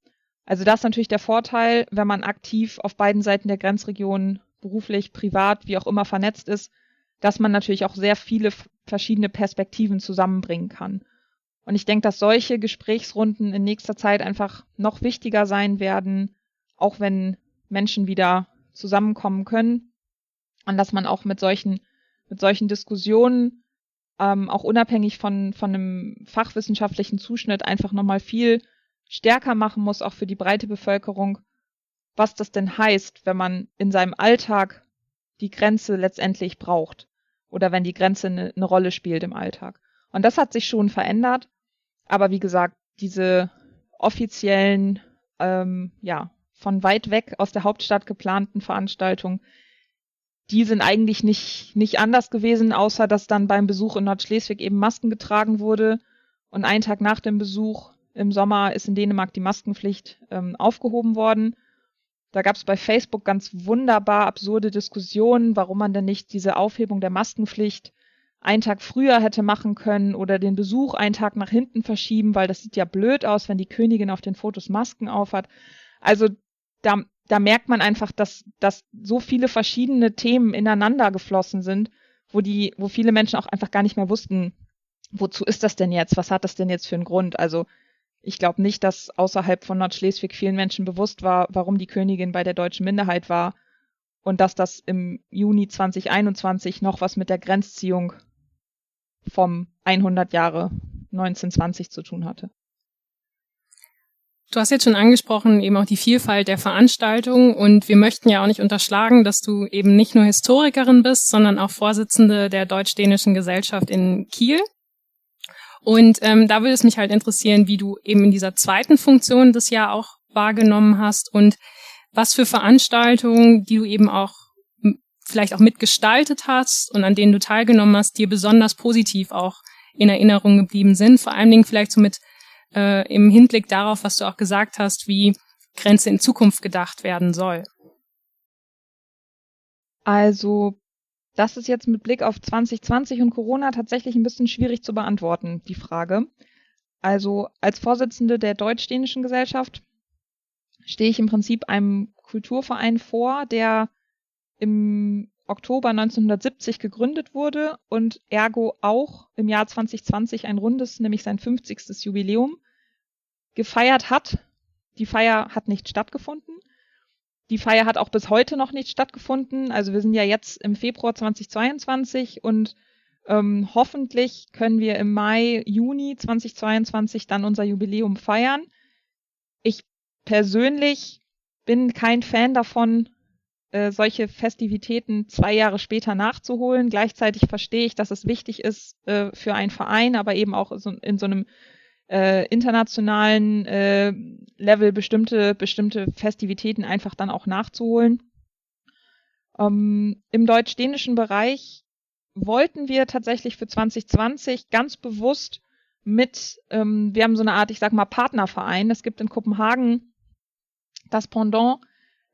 Also das ist natürlich der Vorteil, wenn man aktiv auf beiden Seiten der Grenzregion beruflich, privat, wie auch immer vernetzt ist, dass man natürlich auch sehr viele verschiedene Perspektiven zusammenbringen kann. Und ich denke, dass solche Gesprächsrunden in nächster Zeit einfach noch wichtiger sein werden, auch wenn Menschen wieder zusammenkommen können. Und dass man auch mit solchen, mit solchen Diskussionen, ähm, auch unabhängig von, von einem fachwissenschaftlichen Zuschnitt, einfach nochmal viel stärker machen muss, auch für die breite Bevölkerung, was das denn heißt, wenn man in seinem Alltag die Grenze letztendlich braucht oder wenn die Grenze eine, eine Rolle spielt im Alltag. Und das hat sich schon verändert. Aber wie gesagt, diese offiziellen, ähm, ja, von weit weg aus der Hauptstadt geplanten Veranstaltungen, die sind eigentlich nicht, nicht anders gewesen, außer dass dann beim Besuch in Nordschleswig eben Masken getragen wurde. Und einen Tag nach dem Besuch im Sommer ist in Dänemark die Maskenpflicht ähm, aufgehoben worden. Da gab es bei Facebook ganz wunderbar absurde Diskussionen, warum man denn nicht diese Aufhebung der Maskenpflicht einen Tag früher hätte machen können oder den Besuch einen Tag nach hinten verschieben, weil das sieht ja blöd aus, wenn die Königin auf den Fotos Masken aufhat. Also da, da merkt man einfach, dass, dass so viele verschiedene Themen ineinander geflossen sind, wo die, wo viele Menschen auch einfach gar nicht mehr wussten, wozu ist das denn jetzt? Was hat das denn jetzt für einen Grund? Also ich glaube nicht, dass außerhalb von Nordschleswig vielen Menschen bewusst war, warum die Königin bei der deutschen Minderheit war und dass das im Juni 2021 noch was mit der Grenzziehung vom 100 Jahre 1920 zu tun hatte. Du hast jetzt schon angesprochen, eben auch die Vielfalt der Veranstaltungen und wir möchten ja auch nicht unterschlagen, dass du eben nicht nur Historikerin bist, sondern auch Vorsitzende der Deutsch-Dänischen Gesellschaft in Kiel. Und ähm, da würde es mich halt interessieren, wie du eben in dieser zweiten Funktion das Jahr auch wahrgenommen hast und was für Veranstaltungen, die du eben auch vielleicht auch mitgestaltet hast und an denen du teilgenommen hast, dir besonders positiv auch in Erinnerung geblieben sind. Vor allen Dingen vielleicht so mit äh, im Hinblick darauf, was du auch gesagt hast, wie Grenze in Zukunft gedacht werden soll. Also das ist jetzt mit Blick auf 2020 und Corona tatsächlich ein bisschen schwierig zu beantworten, die Frage. Also als Vorsitzende der Deutsch-Dänischen Gesellschaft stehe ich im Prinzip einem Kulturverein vor, der im Oktober 1970 gegründet wurde und ergo auch im Jahr 2020 ein rundes, nämlich sein 50. Jubiläum gefeiert hat. Die Feier hat nicht stattgefunden. Die Feier hat auch bis heute noch nicht stattgefunden. Also wir sind ja jetzt im Februar 2022 und ähm, hoffentlich können wir im Mai, Juni 2022 dann unser Jubiläum feiern. Ich persönlich bin kein Fan davon, äh, solche Festivitäten zwei Jahre später nachzuholen. Gleichzeitig verstehe ich, dass es wichtig ist äh, für einen Verein, aber eben auch so, in so einem äh, internationalen äh, Level bestimmte, bestimmte Festivitäten einfach dann auch nachzuholen. Ähm, Im deutsch-dänischen Bereich wollten wir tatsächlich für 2020 ganz bewusst mit, ähm, wir haben so eine Art, ich sag mal, Partnerverein. Es gibt in Kopenhagen das Pendant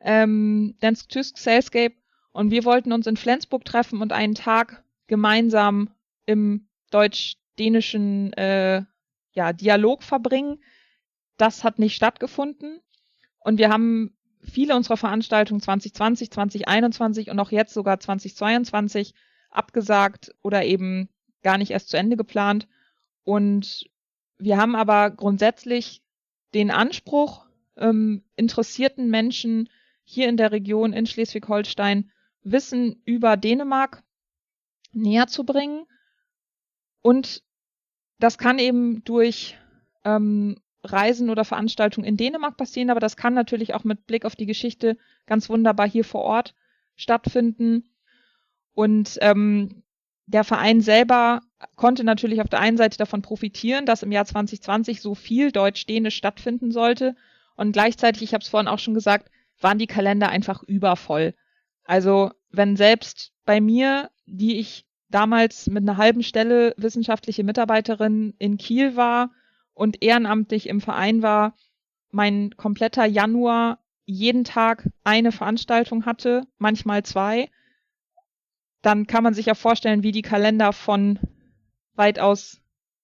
ähm, Dance Tysk Salescape und wir wollten uns in Flensburg treffen und einen Tag gemeinsam im deutsch-dänischen äh, ja, Dialog verbringen. Das hat nicht stattgefunden und wir haben viele unserer Veranstaltungen 2020, 2021 und auch jetzt sogar 2022 abgesagt oder eben gar nicht erst zu Ende geplant. Und wir haben aber grundsätzlich den Anspruch, ähm, interessierten Menschen hier in der Region in Schleswig-Holstein Wissen über Dänemark näher zu bringen. Und das kann eben durch ähm, Reisen oder Veranstaltungen in Dänemark passieren, aber das kann natürlich auch mit Blick auf die Geschichte ganz wunderbar hier vor Ort stattfinden. Und ähm, der Verein selber konnte natürlich auf der einen Seite davon profitieren, dass im Jahr 2020 so viel Deutsch-Dänisch stattfinden sollte. Und gleichzeitig, ich habe es vorhin auch schon gesagt, waren die Kalender einfach übervoll. Also wenn selbst bei mir, die ich damals mit einer halben Stelle wissenschaftliche Mitarbeiterin in Kiel war und ehrenamtlich im Verein war, mein kompletter Januar jeden Tag eine Veranstaltung hatte, manchmal zwei, dann kann man sich ja vorstellen, wie die Kalender von weitaus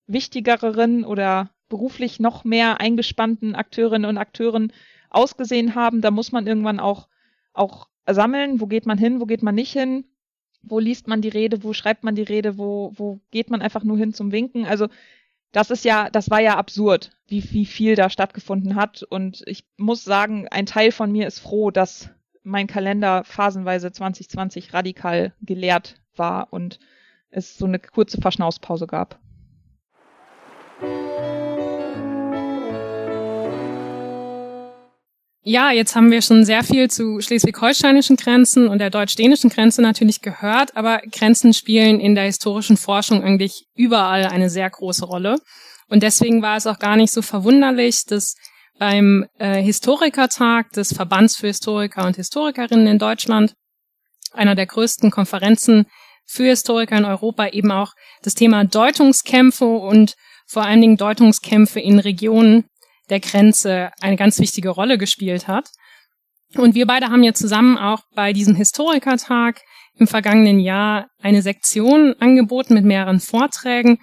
wichtigeren oder beruflich noch mehr eingespannten Akteurinnen und Akteuren ausgesehen haben. Da muss man irgendwann auch, auch sammeln, wo geht man hin, wo geht man nicht hin, wo liest man die Rede, wo schreibt man die Rede, wo, wo geht man einfach nur hin zum Winken. Also das ist ja, das war ja absurd, wie, wie viel da stattgefunden hat. Und ich muss sagen, ein Teil von mir ist froh, dass mein Kalender phasenweise 2020 radikal geleert war und es so eine kurze Verschnauspause gab. Ja, jetzt haben wir schon sehr viel zu schleswig-holsteinischen Grenzen und der deutsch-dänischen Grenze natürlich gehört, aber Grenzen spielen in der historischen Forschung eigentlich überall eine sehr große Rolle. Und deswegen war es auch gar nicht so verwunderlich, dass beim äh, Historikertag des Verbands für Historiker und Historikerinnen in Deutschland, einer der größten Konferenzen für Historiker in Europa, eben auch das Thema Deutungskämpfe und vor allen Dingen Deutungskämpfe in Regionen der Grenze eine ganz wichtige Rolle gespielt hat. Und wir beide haben ja zusammen auch bei diesem Historikertag im vergangenen Jahr eine Sektion angeboten mit mehreren Vorträgen.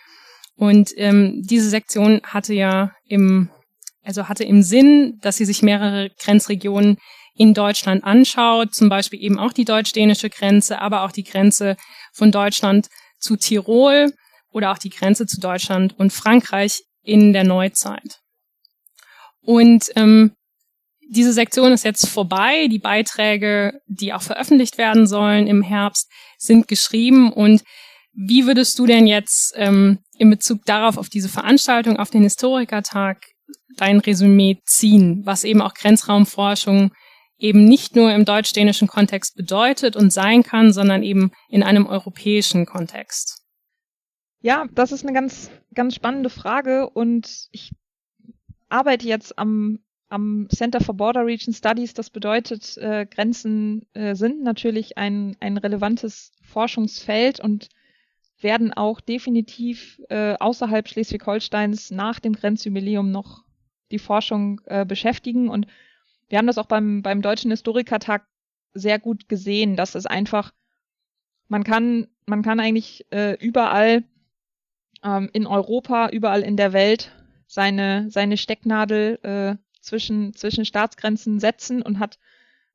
Und ähm, diese Sektion hatte ja im, also hatte im Sinn, dass sie sich mehrere Grenzregionen in Deutschland anschaut, zum Beispiel eben auch die deutsch-dänische Grenze, aber auch die Grenze von Deutschland zu Tirol oder auch die Grenze zu Deutschland und Frankreich in der Neuzeit. Und ähm, diese Sektion ist jetzt vorbei. Die Beiträge, die auch veröffentlicht werden sollen im Herbst, sind geschrieben. Und wie würdest du denn jetzt ähm, in Bezug darauf, auf diese Veranstaltung, auf den Historikertag, dein Resümee ziehen, was eben auch Grenzraumforschung eben nicht nur im deutsch-dänischen Kontext bedeutet und sein kann, sondern eben in einem europäischen Kontext? Ja, das ist eine ganz, ganz spannende Frage und ich arbeite jetzt am, am Center for Border Region Studies. Das bedeutet, äh, Grenzen äh, sind natürlich ein, ein relevantes Forschungsfeld und werden auch definitiv äh, außerhalb Schleswig-Holsteins nach dem Grenzjubiläum noch die Forschung äh, beschäftigen. Und wir haben das auch beim, beim Deutschen Historikertag sehr gut gesehen, dass es einfach, man kann, man kann eigentlich äh, überall ähm, in Europa, überall in der Welt seine, seine Stecknadel äh, zwischen, zwischen Staatsgrenzen setzen und hat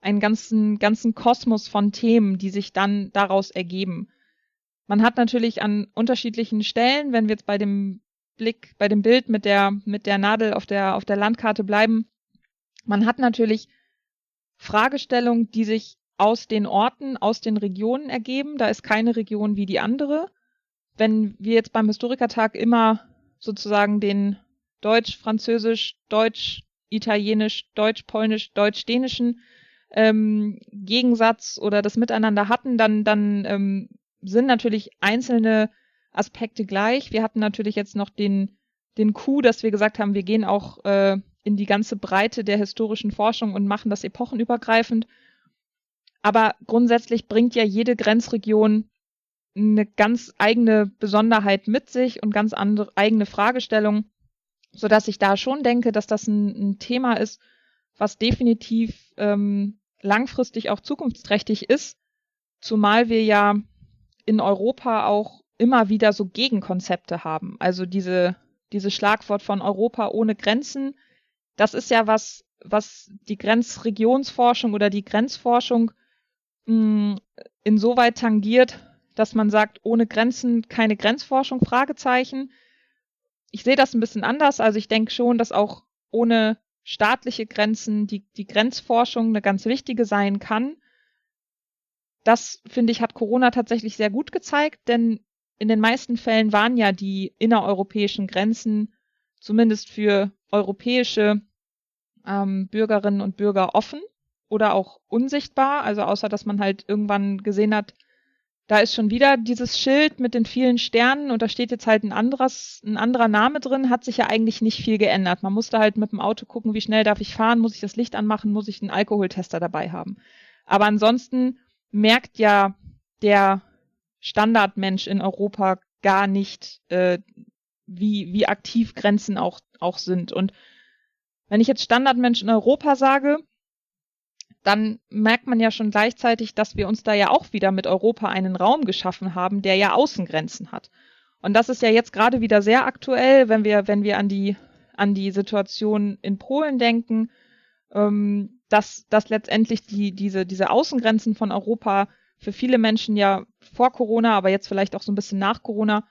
einen ganzen, ganzen Kosmos von Themen, die sich dann daraus ergeben. Man hat natürlich an unterschiedlichen Stellen, wenn wir jetzt bei dem Blick, bei dem Bild mit der, mit der Nadel auf der, auf der Landkarte bleiben, man hat natürlich Fragestellungen, die sich aus den Orten, aus den Regionen ergeben. Da ist keine Region wie die andere. Wenn wir jetzt beim Historikertag immer sozusagen den Deutsch, Französisch, Deutsch, Italienisch, Deutsch, Polnisch, Deutsch-Dänischen ähm, Gegensatz oder das Miteinander hatten, dann, dann ähm, sind natürlich einzelne Aspekte gleich. Wir hatten natürlich jetzt noch den, den Coup, dass wir gesagt haben, wir gehen auch äh, in die ganze Breite der historischen Forschung und machen das epochenübergreifend. Aber grundsätzlich bringt ja jede Grenzregion eine ganz eigene Besonderheit mit sich und ganz andere eigene Fragestellungen, so dass ich da schon denke, dass das ein, ein Thema ist, was definitiv ähm, langfristig auch zukunftsträchtig ist, zumal wir ja in Europa auch immer wieder so Gegenkonzepte haben. Also diese, diese Schlagwort von Europa ohne Grenzen, das ist ja was, was die Grenzregionsforschung oder die Grenzforschung mh, hm, insoweit tangiert, dass man sagt, ohne Grenzen keine Grenzforschung, Fragezeichen. Ich sehe das ein bisschen anders. Also ich denke schon, dass auch ohne staatliche Grenzen die, die Grenzforschung eine ganz wichtige sein kann. Das, finde ich, hat Corona tatsächlich sehr gut gezeigt, denn in den meisten Fällen waren ja die innereuropäischen Grenzen zumindest für europäische ähm, Bürgerinnen und Bürger offen oder auch unsichtbar. Also außer dass man halt irgendwann gesehen hat, da ist schon wieder dieses Schild mit den vielen Sternen und da steht jetzt halt ein anderes, ein anderer Name drin, hat sich ja eigentlich nicht viel geändert. Man musste halt mit dem Auto gucken, wie schnell darf ich fahren, muss ich das Licht anmachen, muss ich einen Alkoholtester dabei haben. Aber ansonsten merkt ja der Standardmensch in Europa gar nicht, äh, wie, wie aktiv Grenzen auch, auch sind. Und wenn ich jetzt Standardmensch in Europa sage, dann merkt man ja schon gleichzeitig, dass wir uns da ja auch wieder mit Europa einen Raum geschaffen haben, der ja Außengrenzen hat. Und das ist ja jetzt gerade wieder sehr aktuell, wenn wir, wenn wir an die, an die Situation in Polen denken, ähm, dass, dass letztendlich die, diese, diese Außengrenzen von Europa für viele Menschen ja vor Corona, aber jetzt vielleicht auch so ein bisschen nach Corona,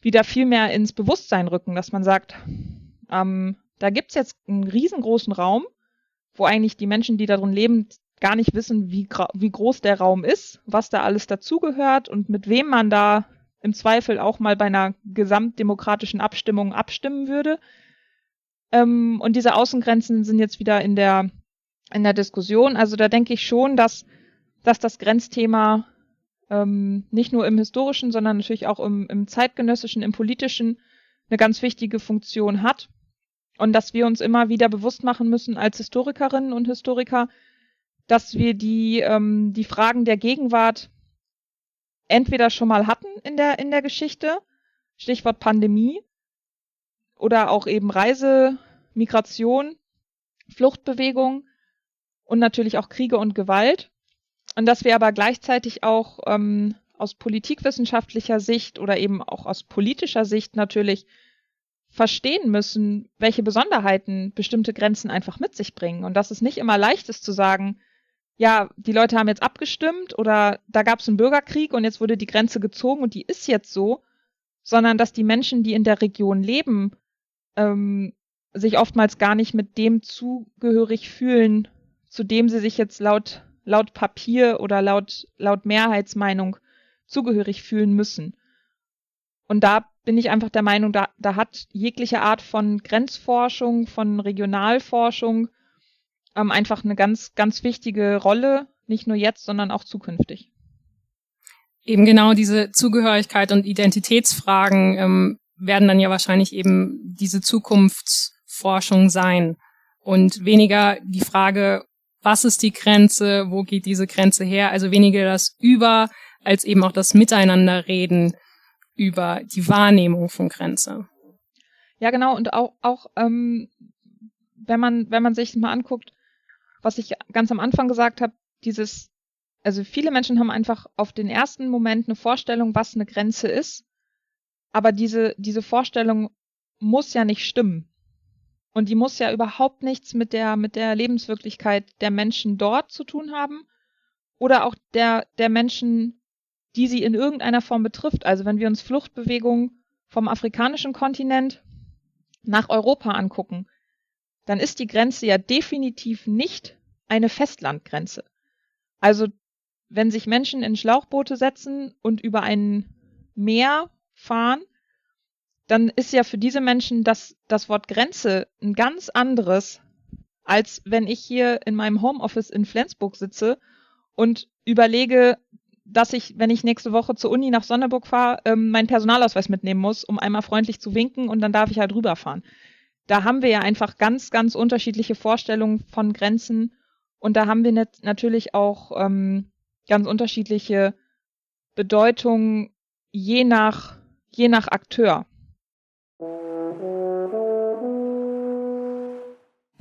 wieder viel mehr ins Bewusstsein rücken, dass man sagt, ähm, da gibt's jetzt einen riesengroßen Raum, wo eigentlich die Menschen, die darin leben, gar nicht wissen, wie, wie groß der Raum ist, was da alles dazugehört und mit wem man da im Zweifel auch mal bei einer gesamtdemokratischen Abstimmung abstimmen würde. Ähm, und diese Außengrenzen sind jetzt wieder in der, in der Diskussion. Also da denke ich schon, dass, dass das Grenzthema ähm, nicht nur im historischen, sondern natürlich auch im, im zeitgenössischen, im politischen eine ganz wichtige Funktion hat. Und dass wir uns immer wieder bewusst machen müssen als Historikerinnen und Historiker, dass wir die, ähm, die Fragen der Gegenwart entweder schon mal hatten in der, in der Geschichte, Stichwort Pandemie, oder auch eben Reise, Migration, Fluchtbewegung und natürlich auch Kriege und Gewalt. Und dass wir aber gleichzeitig auch ähm, aus politikwissenschaftlicher Sicht oder eben auch aus politischer Sicht natürlich verstehen müssen, welche Besonderheiten bestimmte Grenzen einfach mit sich bringen. Und dass es nicht immer leicht ist zu sagen, ja, die Leute haben jetzt abgestimmt oder da gab es einen Bürgerkrieg und jetzt wurde die Grenze gezogen und die ist jetzt so, sondern dass die Menschen, die in der Region leben, ähm, sich oftmals gar nicht mit dem zugehörig fühlen, zu dem sie sich jetzt laut, laut Papier oder laut, laut Mehrheitsmeinung zugehörig fühlen müssen. Und da bin ich einfach der Meinung, da, da hat jegliche Art von Grenzforschung, von Regionalforschung ähm, einfach eine ganz, ganz wichtige Rolle, nicht nur jetzt, sondern auch zukünftig. Eben genau diese Zugehörigkeit und Identitätsfragen ähm, werden dann ja wahrscheinlich eben diese Zukunftsforschung sein. Und weniger die Frage, was ist die Grenze, wo geht diese Grenze her, also weniger das Über als eben auch das Miteinanderreden über die Wahrnehmung von Grenze. Ja, genau. Und auch, auch ähm, wenn man, wenn man sich mal anguckt, was ich ganz am Anfang gesagt habe, dieses, also viele Menschen haben einfach auf den ersten Moment eine Vorstellung, was eine Grenze ist. Aber diese, diese Vorstellung muss ja nicht stimmen. Und die muss ja überhaupt nichts mit der, mit der Lebenswirklichkeit der Menschen dort zu tun haben oder auch der, der Menschen, die sie in irgendeiner Form betrifft. Also wenn wir uns Fluchtbewegungen vom afrikanischen Kontinent nach Europa angucken, dann ist die Grenze ja definitiv nicht eine Festlandgrenze. Also wenn sich Menschen in Schlauchboote setzen und über ein Meer fahren, dann ist ja für diese Menschen das, das Wort Grenze ein ganz anderes, als wenn ich hier in meinem Homeoffice in Flensburg sitze und überlege, dass ich, wenn ich nächste Woche zur Uni nach Sonneburg fahre, ähm, meinen Personalausweis mitnehmen muss, um einmal freundlich zu winken und dann darf ich halt rüberfahren. Da haben wir ja einfach ganz, ganz unterschiedliche Vorstellungen von Grenzen und da haben wir natürlich auch ähm, ganz unterschiedliche Bedeutungen je nach, je nach Akteur.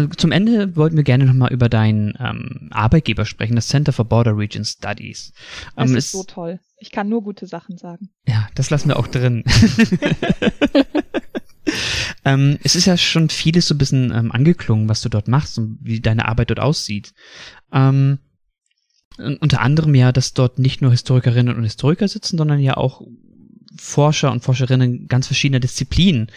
Zum Ende wollten wir gerne nochmal über deinen ähm, Arbeitgeber sprechen, das Center for Border Region Studies. Das ähm, ist so toll. Ich kann nur gute Sachen sagen. Ja, das lassen wir auch drin. ähm, es ist ja schon vieles so ein bisschen ähm, angeklungen, was du dort machst und wie deine Arbeit dort aussieht. Ähm, unter anderem ja, dass dort nicht nur Historikerinnen und Historiker sitzen, sondern ja auch Forscher und Forscherinnen ganz verschiedener Disziplinen.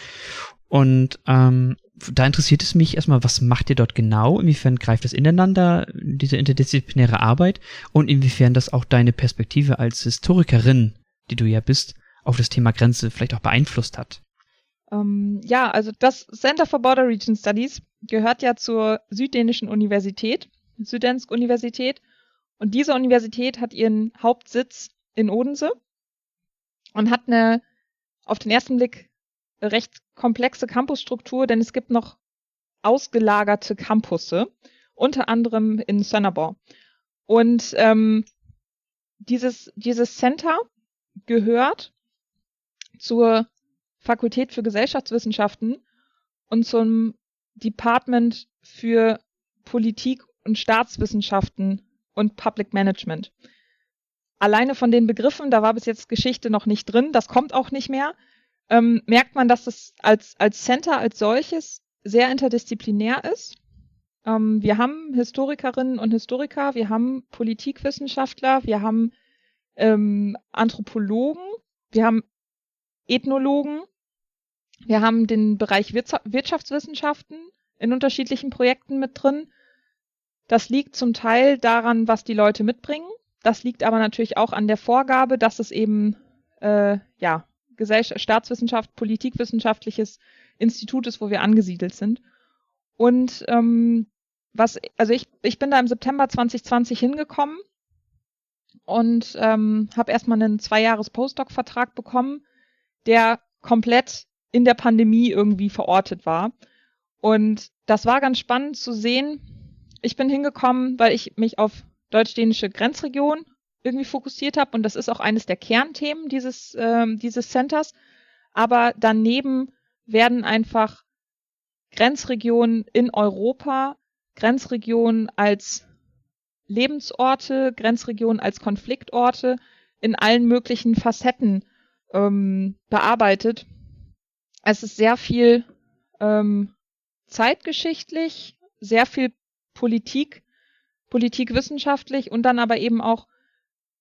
Und ähm, da interessiert es mich erstmal, was macht ihr dort genau? Inwiefern greift das ineinander, diese interdisziplinäre Arbeit? Und inwiefern das auch deine Perspektive als Historikerin, die du ja bist, auf das Thema Grenze vielleicht auch beeinflusst hat? Ähm, ja, also das Center for Border Region Studies gehört ja zur Süddänischen Universität, Süddensk Universität. Und diese Universität hat ihren Hauptsitz in Odense und hat eine auf den ersten Blick recht komplexe Campusstruktur, denn es gibt noch ausgelagerte Campusse, unter anderem in Sönnerborg. Und ähm, dieses, dieses Center gehört zur Fakultät für Gesellschaftswissenschaften und zum Department für Politik und Staatswissenschaften und Public Management. Alleine von den Begriffen, da war bis jetzt Geschichte noch nicht drin, das kommt auch nicht mehr, ähm, merkt man, dass es als, als Center als solches sehr interdisziplinär ist. Ähm, wir haben Historikerinnen und Historiker, wir haben Politikwissenschaftler, wir haben ähm, Anthropologen, wir haben Ethnologen, wir haben den Bereich Wirtschaftswissenschaften in unterschiedlichen Projekten mit drin. Das liegt zum Teil daran, was die Leute mitbringen. Das liegt aber natürlich auch an der Vorgabe, dass es eben äh, ja Gesellschaft, Staatswissenschaft, Politikwissenschaftliches Institut ist, wo wir angesiedelt sind. Und ähm, was, also ich, ich bin da im September 2020 hingekommen und ähm, habe erstmal einen Zwei-Jahres Postdoc-Vertrag bekommen, der komplett in der Pandemie irgendwie verortet war. Und das war ganz spannend zu sehen. Ich bin hingekommen, weil ich mich auf deutsch-dänische Grenzregion irgendwie fokussiert habe und das ist auch eines der Kernthemen dieses, ähm, dieses Centers. Aber daneben werden einfach Grenzregionen in Europa, Grenzregionen als Lebensorte, Grenzregionen als Konfliktorte in allen möglichen Facetten ähm, bearbeitet. Es ist sehr viel ähm, zeitgeschichtlich, sehr viel Politik, politikwissenschaftlich und dann aber eben auch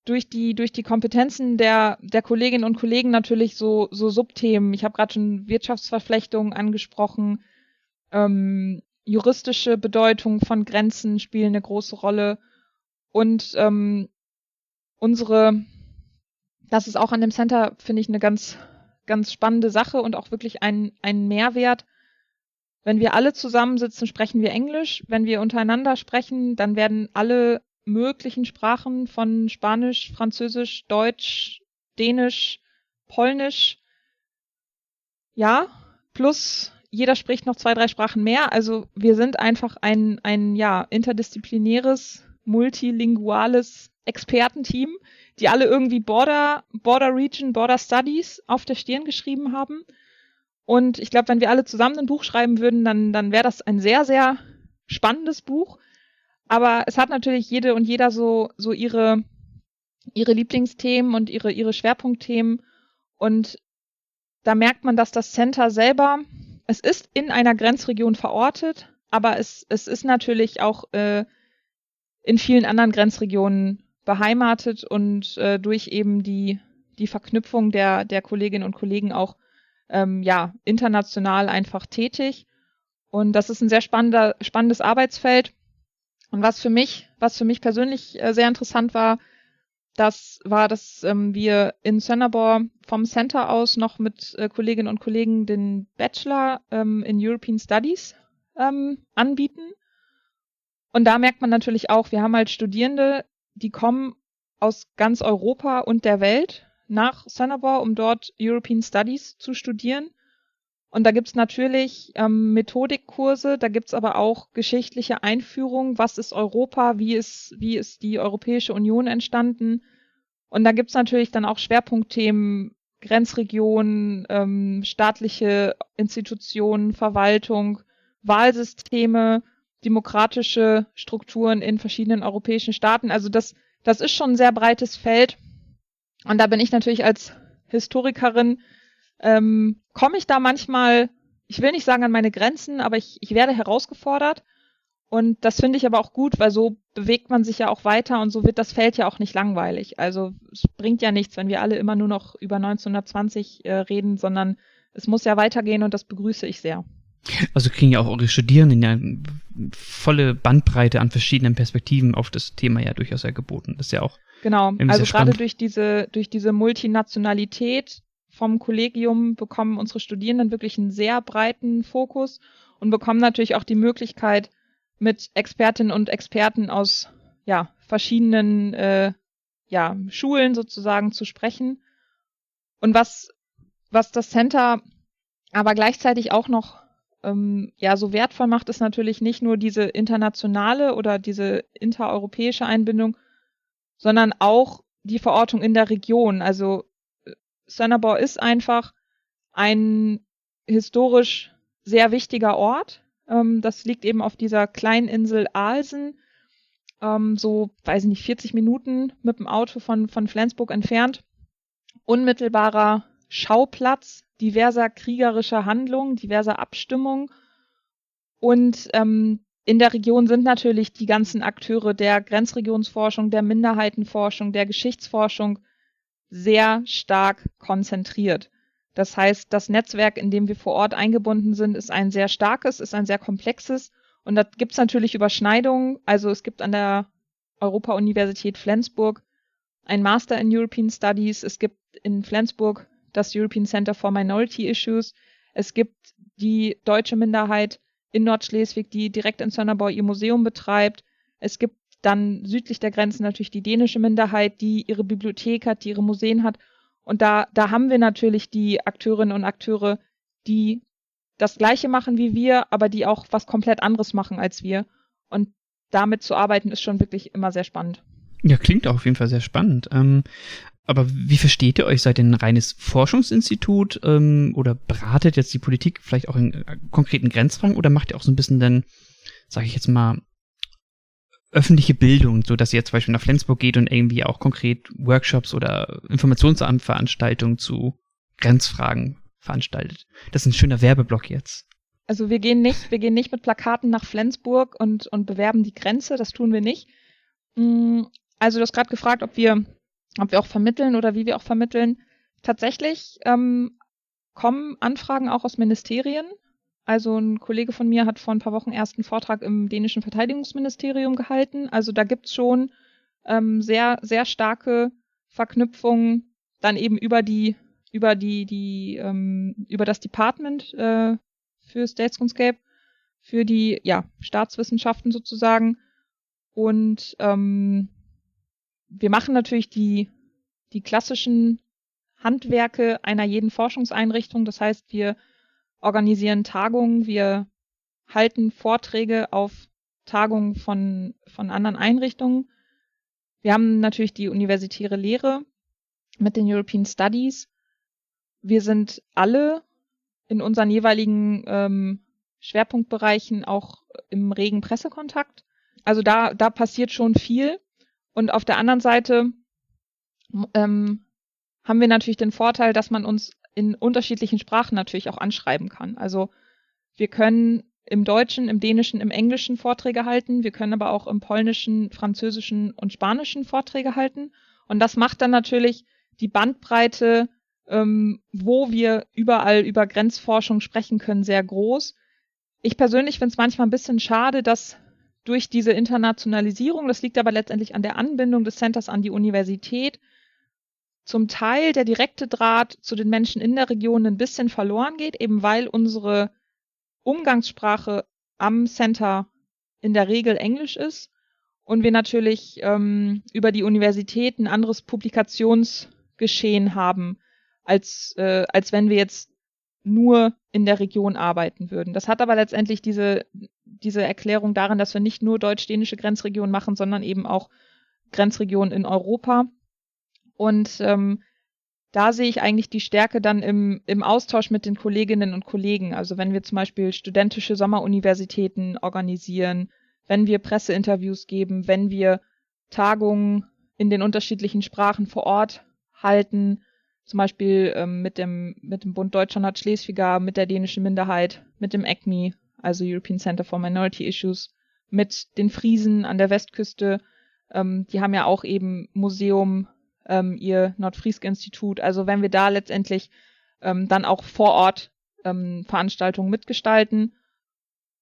durch die durch die Kompetenzen der der Kolleginnen und Kollegen natürlich so so Subthemen. Ich habe gerade schon Wirtschaftsverflechtungen angesprochen. Ähm, juristische Bedeutung von Grenzen spielen eine große Rolle und ähm, unsere das ist auch an dem Center finde ich eine ganz ganz spannende Sache und auch wirklich ein ein Mehrwert. Wenn wir alle zusammensitzen, sprechen wir Englisch. Wenn wir untereinander sprechen, dann werden alle möglichen Sprachen von Spanisch, Französisch, Deutsch, Dänisch, Polnisch. Ja, plus jeder spricht noch zwei, drei Sprachen mehr. Also wir sind einfach ein, ein ja, interdisziplinäres, multilinguales Expertenteam, die alle irgendwie Border, Border Region, Border Studies auf der Stirn geschrieben haben. Und ich glaube, wenn wir alle zusammen ein Buch schreiben würden, dann, dann wäre das ein sehr, sehr spannendes Buch. Aber es hat natürlich jede und jeder so, so ihre, ihre Lieblingsthemen und ihre, ihre Schwerpunktthemen. Und da merkt man, dass das Center selber es ist in einer Grenzregion verortet, aber es, es ist natürlich auch äh, in vielen anderen Grenzregionen beheimatet und äh, durch eben die, die Verknüpfung der, der Kolleginnen und Kollegen auch ähm, ja, international einfach tätig. Und das ist ein sehr spannender, spannendes Arbeitsfeld. Und was für mich, was für mich persönlich äh, sehr interessant war, das war, dass ähm, wir in Sönnerbor vom Center aus noch mit äh, Kolleginnen und Kollegen den Bachelor ähm, in European Studies ähm, anbieten. Und da merkt man natürlich auch, wir haben halt Studierende, die kommen aus ganz Europa und der Welt nach Sönnerbor, um dort European Studies zu studieren. Und da gibt's natürlich ähm, Methodikkurse, da gibt's aber auch geschichtliche Einführungen, was ist Europa, wie ist, wie ist die Europäische Union entstanden. Und da gibt's natürlich dann auch Schwerpunktthemen, Grenzregionen, ähm, staatliche Institutionen, Verwaltung, Wahlsysteme, demokratische Strukturen in verschiedenen europäischen Staaten. Also das, das ist schon ein sehr breites Feld. Und da bin ich natürlich als Historikerin ähm, komme ich da manchmal, ich will nicht sagen an meine Grenzen, aber ich, ich werde herausgefordert. Und das finde ich aber auch gut, weil so bewegt man sich ja auch weiter und so wird das Feld ja auch nicht langweilig. Also es bringt ja nichts, wenn wir alle immer nur noch über 1920 äh, reden, sondern es muss ja weitergehen und das begrüße ich sehr. Also kriegen ja auch eure Studierenden ja volle Bandbreite an verschiedenen Perspektiven auf das Thema ja durchaus ja geboten. Das ist ja auch. Genau, also gerade durch diese, durch diese Multinationalität vom Kollegium bekommen unsere Studierenden wirklich einen sehr breiten Fokus und bekommen natürlich auch die Möglichkeit, mit Expertinnen und Experten aus ja, verschiedenen äh, ja, Schulen sozusagen zu sprechen. Und was, was das Center aber gleichzeitig auch noch ähm, ja so wertvoll macht, ist natürlich nicht nur diese internationale oder diese intereuropäische Einbindung, sondern auch die Verortung in der Region. Also Sönnerbau ist einfach ein historisch sehr wichtiger Ort. Ähm, das liegt eben auf dieser kleinen Insel Alsen, ähm, so, weiß ich nicht, 40 Minuten mit dem Auto von, von Flensburg entfernt. Unmittelbarer Schauplatz diverser kriegerischer Handlungen, diverser Abstimmungen. Und ähm, in der Region sind natürlich die ganzen Akteure der Grenzregionsforschung, der Minderheitenforschung, der Geschichtsforschung sehr stark konzentriert. Das heißt, das Netzwerk, in dem wir vor Ort eingebunden sind, ist ein sehr starkes, ist ein sehr komplexes. Und da gibt es natürlich Überschneidungen. Also es gibt an der Europa-Universität Flensburg ein Master in European Studies. Es gibt in Flensburg das European Center for Minority Issues. Es gibt die deutsche Minderheit in Nordschleswig, die direkt in Sönnerbau ihr Museum betreibt. Es gibt dann südlich der Grenze natürlich die dänische Minderheit, die ihre Bibliothek hat, die ihre Museen hat. Und da, da haben wir natürlich die Akteurinnen und Akteure, die das Gleiche machen wie wir, aber die auch was komplett anderes machen als wir. Und damit zu arbeiten ist schon wirklich immer sehr spannend. Ja, klingt auch auf jeden Fall sehr spannend. Ähm, aber wie versteht ihr euch? Seid ihr ein reines Forschungsinstitut ähm, oder beratet jetzt die Politik vielleicht auch in äh, konkreten Grenzfragen oder macht ihr auch so ein bisschen dann, sage ich jetzt mal, öffentliche Bildung, so dass ihr zum Beispiel nach Flensburg geht und irgendwie auch konkret Workshops oder Informationsveranstaltungen zu Grenzfragen veranstaltet. Das ist ein schöner Werbeblock jetzt. Also wir gehen nicht, wir gehen nicht mit Plakaten nach Flensburg und, und bewerben die Grenze, das tun wir nicht. Mm, also du hast gerade gefragt, ob wir, ob wir auch vermitteln oder wie wir auch vermitteln. Tatsächlich ähm, kommen Anfragen auch aus Ministerien. Also ein Kollege von mir hat vor ein paar Wochen erst einen Vortrag im dänischen Verteidigungsministerium gehalten. Also da gibt's schon ähm, sehr, sehr starke Verknüpfungen dann eben über die, über die, die, ähm, über das Department äh, für Statescape, für die ja, Staatswissenschaften sozusagen. Und ähm, wir machen natürlich die, die klassischen Handwerke einer jeden Forschungseinrichtung. Das heißt, wir organisieren Tagungen, wir halten Vorträge auf Tagungen von, von anderen Einrichtungen. Wir haben natürlich die universitäre Lehre mit den European Studies. Wir sind alle in unseren jeweiligen ähm, Schwerpunktbereichen auch im regen Pressekontakt. Also da, da passiert schon viel. Und auf der anderen Seite ähm, haben wir natürlich den Vorteil, dass man uns in unterschiedlichen Sprachen natürlich auch anschreiben kann. Also Wir können im Deutschen, im Dänischen, im Englischen Vorträge halten. Wir können aber auch im Polnischen, Französischen und Spanischen Vorträge halten. Und das macht dann natürlich die Bandbreite, ähm, wo wir überall über Grenzforschung sprechen können, sehr groß. Ich persönlich finde es manchmal ein bisschen schade, dass durch diese Internationalisierung, das liegt aber letztendlich an der Anbindung des Centers an die Universität, zum Teil der direkte Draht zu den Menschen in der Region ein bisschen verloren geht, eben weil unsere Umgangssprache am Center in der Regel Englisch ist und wir natürlich ähm, über die Universität ein anderes Publikationsgeschehen haben, als, äh, als wenn wir jetzt nur in der Region arbeiten würden. Das hat aber letztendlich diese, diese Erklärung darin, dass wir nicht nur deutsch-dänische Grenzregionen machen, sondern eben auch Grenzregionen in Europa. Und ähm, da sehe ich eigentlich die Stärke dann im, im Austausch mit den Kolleginnen und Kollegen. Also wenn wir zum Beispiel studentische Sommeruniversitäten organisieren, wenn wir Presseinterviews geben, wenn wir Tagungen in den unterschiedlichen Sprachen vor Ort halten, zum Beispiel ähm, mit, dem, mit dem Bund Deutschland Schleswiger, mit der dänischen Minderheit, mit dem ECMI, also European Center for Minority Issues, mit den Friesen an der Westküste. Ähm, die haben ja auch eben Museum ähm, ihr Nordfriesk-Institut. Also wenn wir da letztendlich ähm, dann auch vor Ort ähm, Veranstaltungen mitgestalten.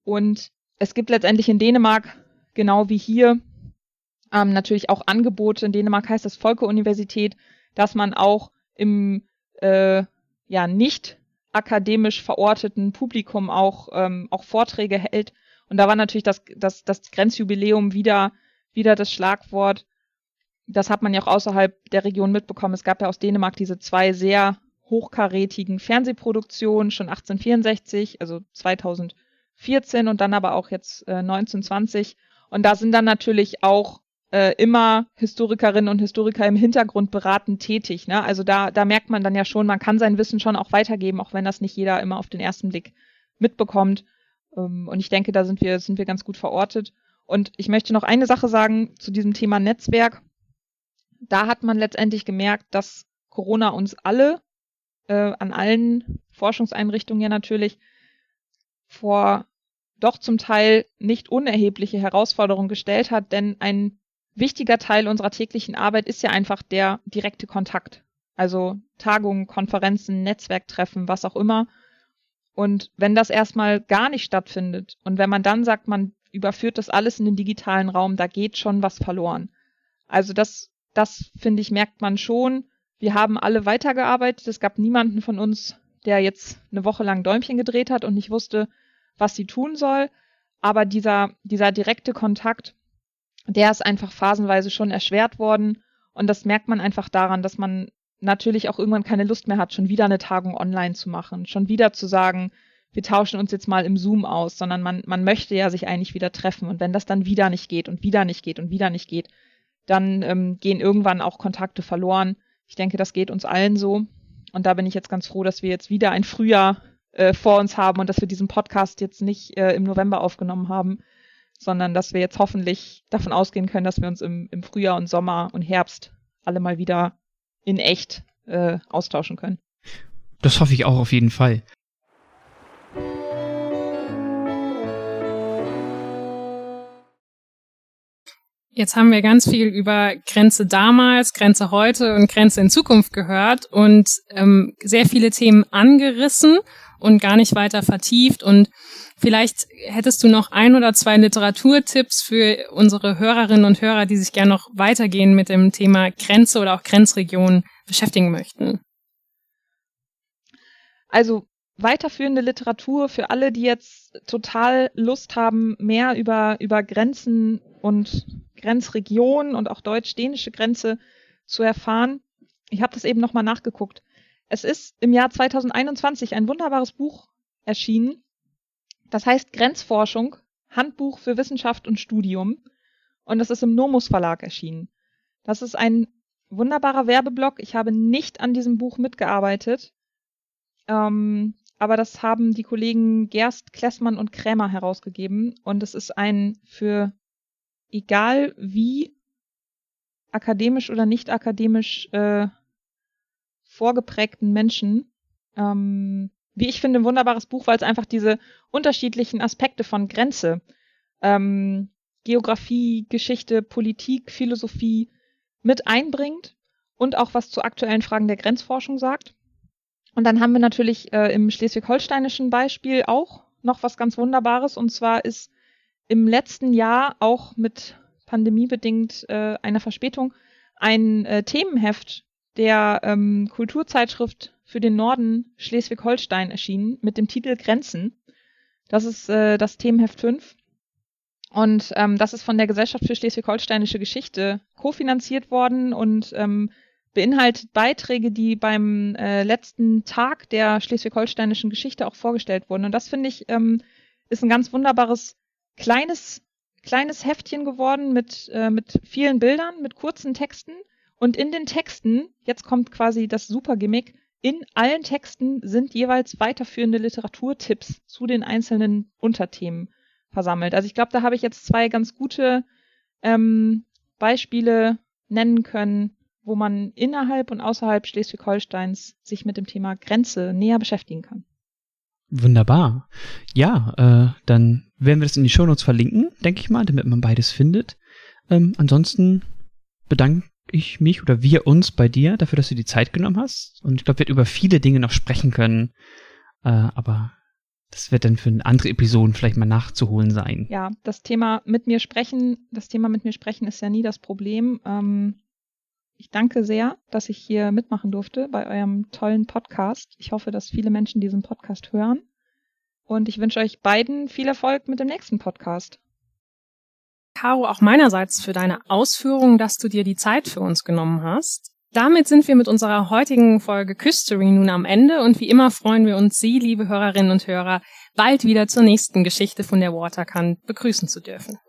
Und es gibt letztendlich in Dänemark, genau wie hier, ähm, natürlich auch Angebote. In Dänemark heißt das Volke-Universität, dass man auch im äh, ja nicht akademisch verorteten Publikum auch, ähm, auch Vorträge hält. Und da war natürlich das, das, das Grenzjubiläum wieder, wieder das Schlagwort das hat man ja auch außerhalb der Region mitbekommen. Es gab ja aus Dänemark diese zwei sehr hochkarätigen Fernsehproduktionen, schon 1864, also 2014 und dann aber auch jetzt äh, 1920. Und da sind dann natürlich auch äh, immer Historikerinnen und Historiker im Hintergrund beratend tätig. Ne? Also da, da merkt man dann ja schon, man kann sein Wissen schon auch weitergeben, auch wenn das nicht jeder immer auf den ersten Blick mitbekommt. Ähm, und ich denke, da sind wir, sind wir ganz gut verortet. Und ich möchte noch eine Sache sagen zu diesem Thema Netzwerk da hat man letztendlich gemerkt, dass Corona uns alle, äh, an allen Forschungseinrichtungen ja natürlich, vor doch zum Teil nicht unerhebliche Herausforderungen gestellt hat, denn ein wichtiger Teil unserer täglichen Arbeit ist ja einfach der direkte Kontakt. Also Tagungen, Konferenzen, Netzwerktreffen, was auch immer. Und wenn das erstmal gar nicht stattfindet und wenn man dann sagt, man überführt das alles in den digitalen Raum, da geht schon was verloren. Also das das finde ich, merkt man schon. Wir haben alle weitergearbeitet. Es gab niemanden von uns, der jetzt eine Woche lang Däumchen gedreht hat und nicht wusste, was sie tun soll. Aber dieser, dieser direkte Kontakt, der ist einfach phasenweise schon erschwert worden. Und das merkt man einfach daran, dass man natürlich auch irgendwann keine Lust mehr hat, schon wieder eine Tagung online zu machen, schon wieder zu sagen, wir tauschen uns jetzt mal im Zoom aus, sondern man, man möchte ja sich eigentlich wieder treffen. Und wenn das dann wieder nicht geht und wieder nicht geht und wieder nicht geht, dann ähm, gehen irgendwann auch Kontakte verloren. Ich denke, das geht uns allen so. Und da bin ich jetzt ganz froh, dass wir jetzt wieder ein Frühjahr äh, vor uns haben und dass wir diesen Podcast jetzt nicht äh, im November aufgenommen haben, sondern dass wir jetzt hoffentlich davon ausgehen können, dass wir uns im, im Frühjahr und Sommer und Herbst alle mal wieder in echt äh, austauschen können. Das hoffe ich auch auf jeden Fall. Jetzt haben wir ganz viel über Grenze damals, Grenze heute und Grenze in Zukunft gehört und ähm, sehr viele Themen angerissen und gar nicht weiter vertieft. Und vielleicht hättest du noch ein oder zwei Literaturtipps für unsere Hörerinnen und Hörer, die sich gerne noch weitergehen mit dem Thema Grenze oder auch Grenzregion beschäftigen möchten. Also weiterführende Literatur für alle, die jetzt total Lust haben, mehr über, über Grenzen und Grenzregion und auch deutsch-dänische Grenze zu erfahren. Ich habe das eben nochmal nachgeguckt. Es ist im Jahr 2021 ein wunderbares Buch erschienen. Das heißt Grenzforschung, Handbuch für Wissenschaft und Studium. Und das ist im Nomus Verlag erschienen. Das ist ein wunderbarer Werbeblock. Ich habe nicht an diesem Buch mitgearbeitet. Ähm, aber das haben die Kollegen Gerst, Klessmann und Krämer herausgegeben. Und es ist ein für egal wie akademisch oder nicht akademisch äh, vorgeprägten Menschen ähm, wie ich finde, ein wunderbares Buch, weil es einfach diese unterschiedlichen Aspekte von Grenze, ähm, Geografie, Geschichte, Politik, Philosophie mit einbringt und auch was zu aktuellen Fragen der Grenzforschung sagt. Und dann haben wir natürlich äh, im schleswig-holsteinischen Beispiel auch noch was ganz Wunderbares. Und zwar ist im letzten Jahr auch mit pandemiebedingt äh, einer Verspätung ein äh, Themenheft der ähm, Kulturzeitschrift für den Norden Schleswig-Holstein erschienen mit dem Titel Grenzen. Das ist äh, das Themenheft 5. Und ähm, das ist von der Gesellschaft für Schleswig-Holsteinische Geschichte kofinanziert worden und ähm, beinhaltet Beiträge, die beim äh, letzten Tag der schleswig-holsteinischen Geschichte auch vorgestellt wurden. Und das finde ich ähm, ist ein ganz wunderbares kleines kleines Heftchen geworden mit äh, mit vielen Bildern, mit kurzen Texten. Und in den Texten, jetzt kommt quasi das super Gimmick, in allen Texten sind jeweils weiterführende Literaturtipps zu den einzelnen Unterthemen versammelt. Also ich glaube, da habe ich jetzt zwei ganz gute ähm, Beispiele nennen können, wo man innerhalb und außerhalb Schleswig-Holsteins sich mit dem Thema Grenze näher beschäftigen kann. Wunderbar. Ja, äh, dann werden wir das in die Shownotes verlinken, denke ich mal, damit man beides findet. Ähm, ansonsten bedanke ich mich oder wir uns bei dir dafür, dass du die Zeit genommen hast. Und ich glaube, wir werden über viele Dinge noch sprechen können. Äh, aber das wird dann für andere Episoden vielleicht mal nachzuholen sein. Ja, das Thema mit mir sprechen, das Thema mit mir sprechen ist ja nie das Problem. Ähm, ich danke sehr, dass ich hier mitmachen durfte bei eurem tollen Podcast. Ich hoffe, dass viele Menschen diesen Podcast hören. Und ich wünsche euch beiden viel Erfolg mit dem nächsten Podcast. Caro, auch meinerseits für deine Ausführungen, dass du dir die Zeit für uns genommen hast. Damit sind wir mit unserer heutigen Folge Küstery nun am Ende und wie immer freuen wir uns, Sie, liebe Hörerinnen und Hörer, bald wieder zur nächsten Geschichte von der Waterkant begrüßen zu dürfen.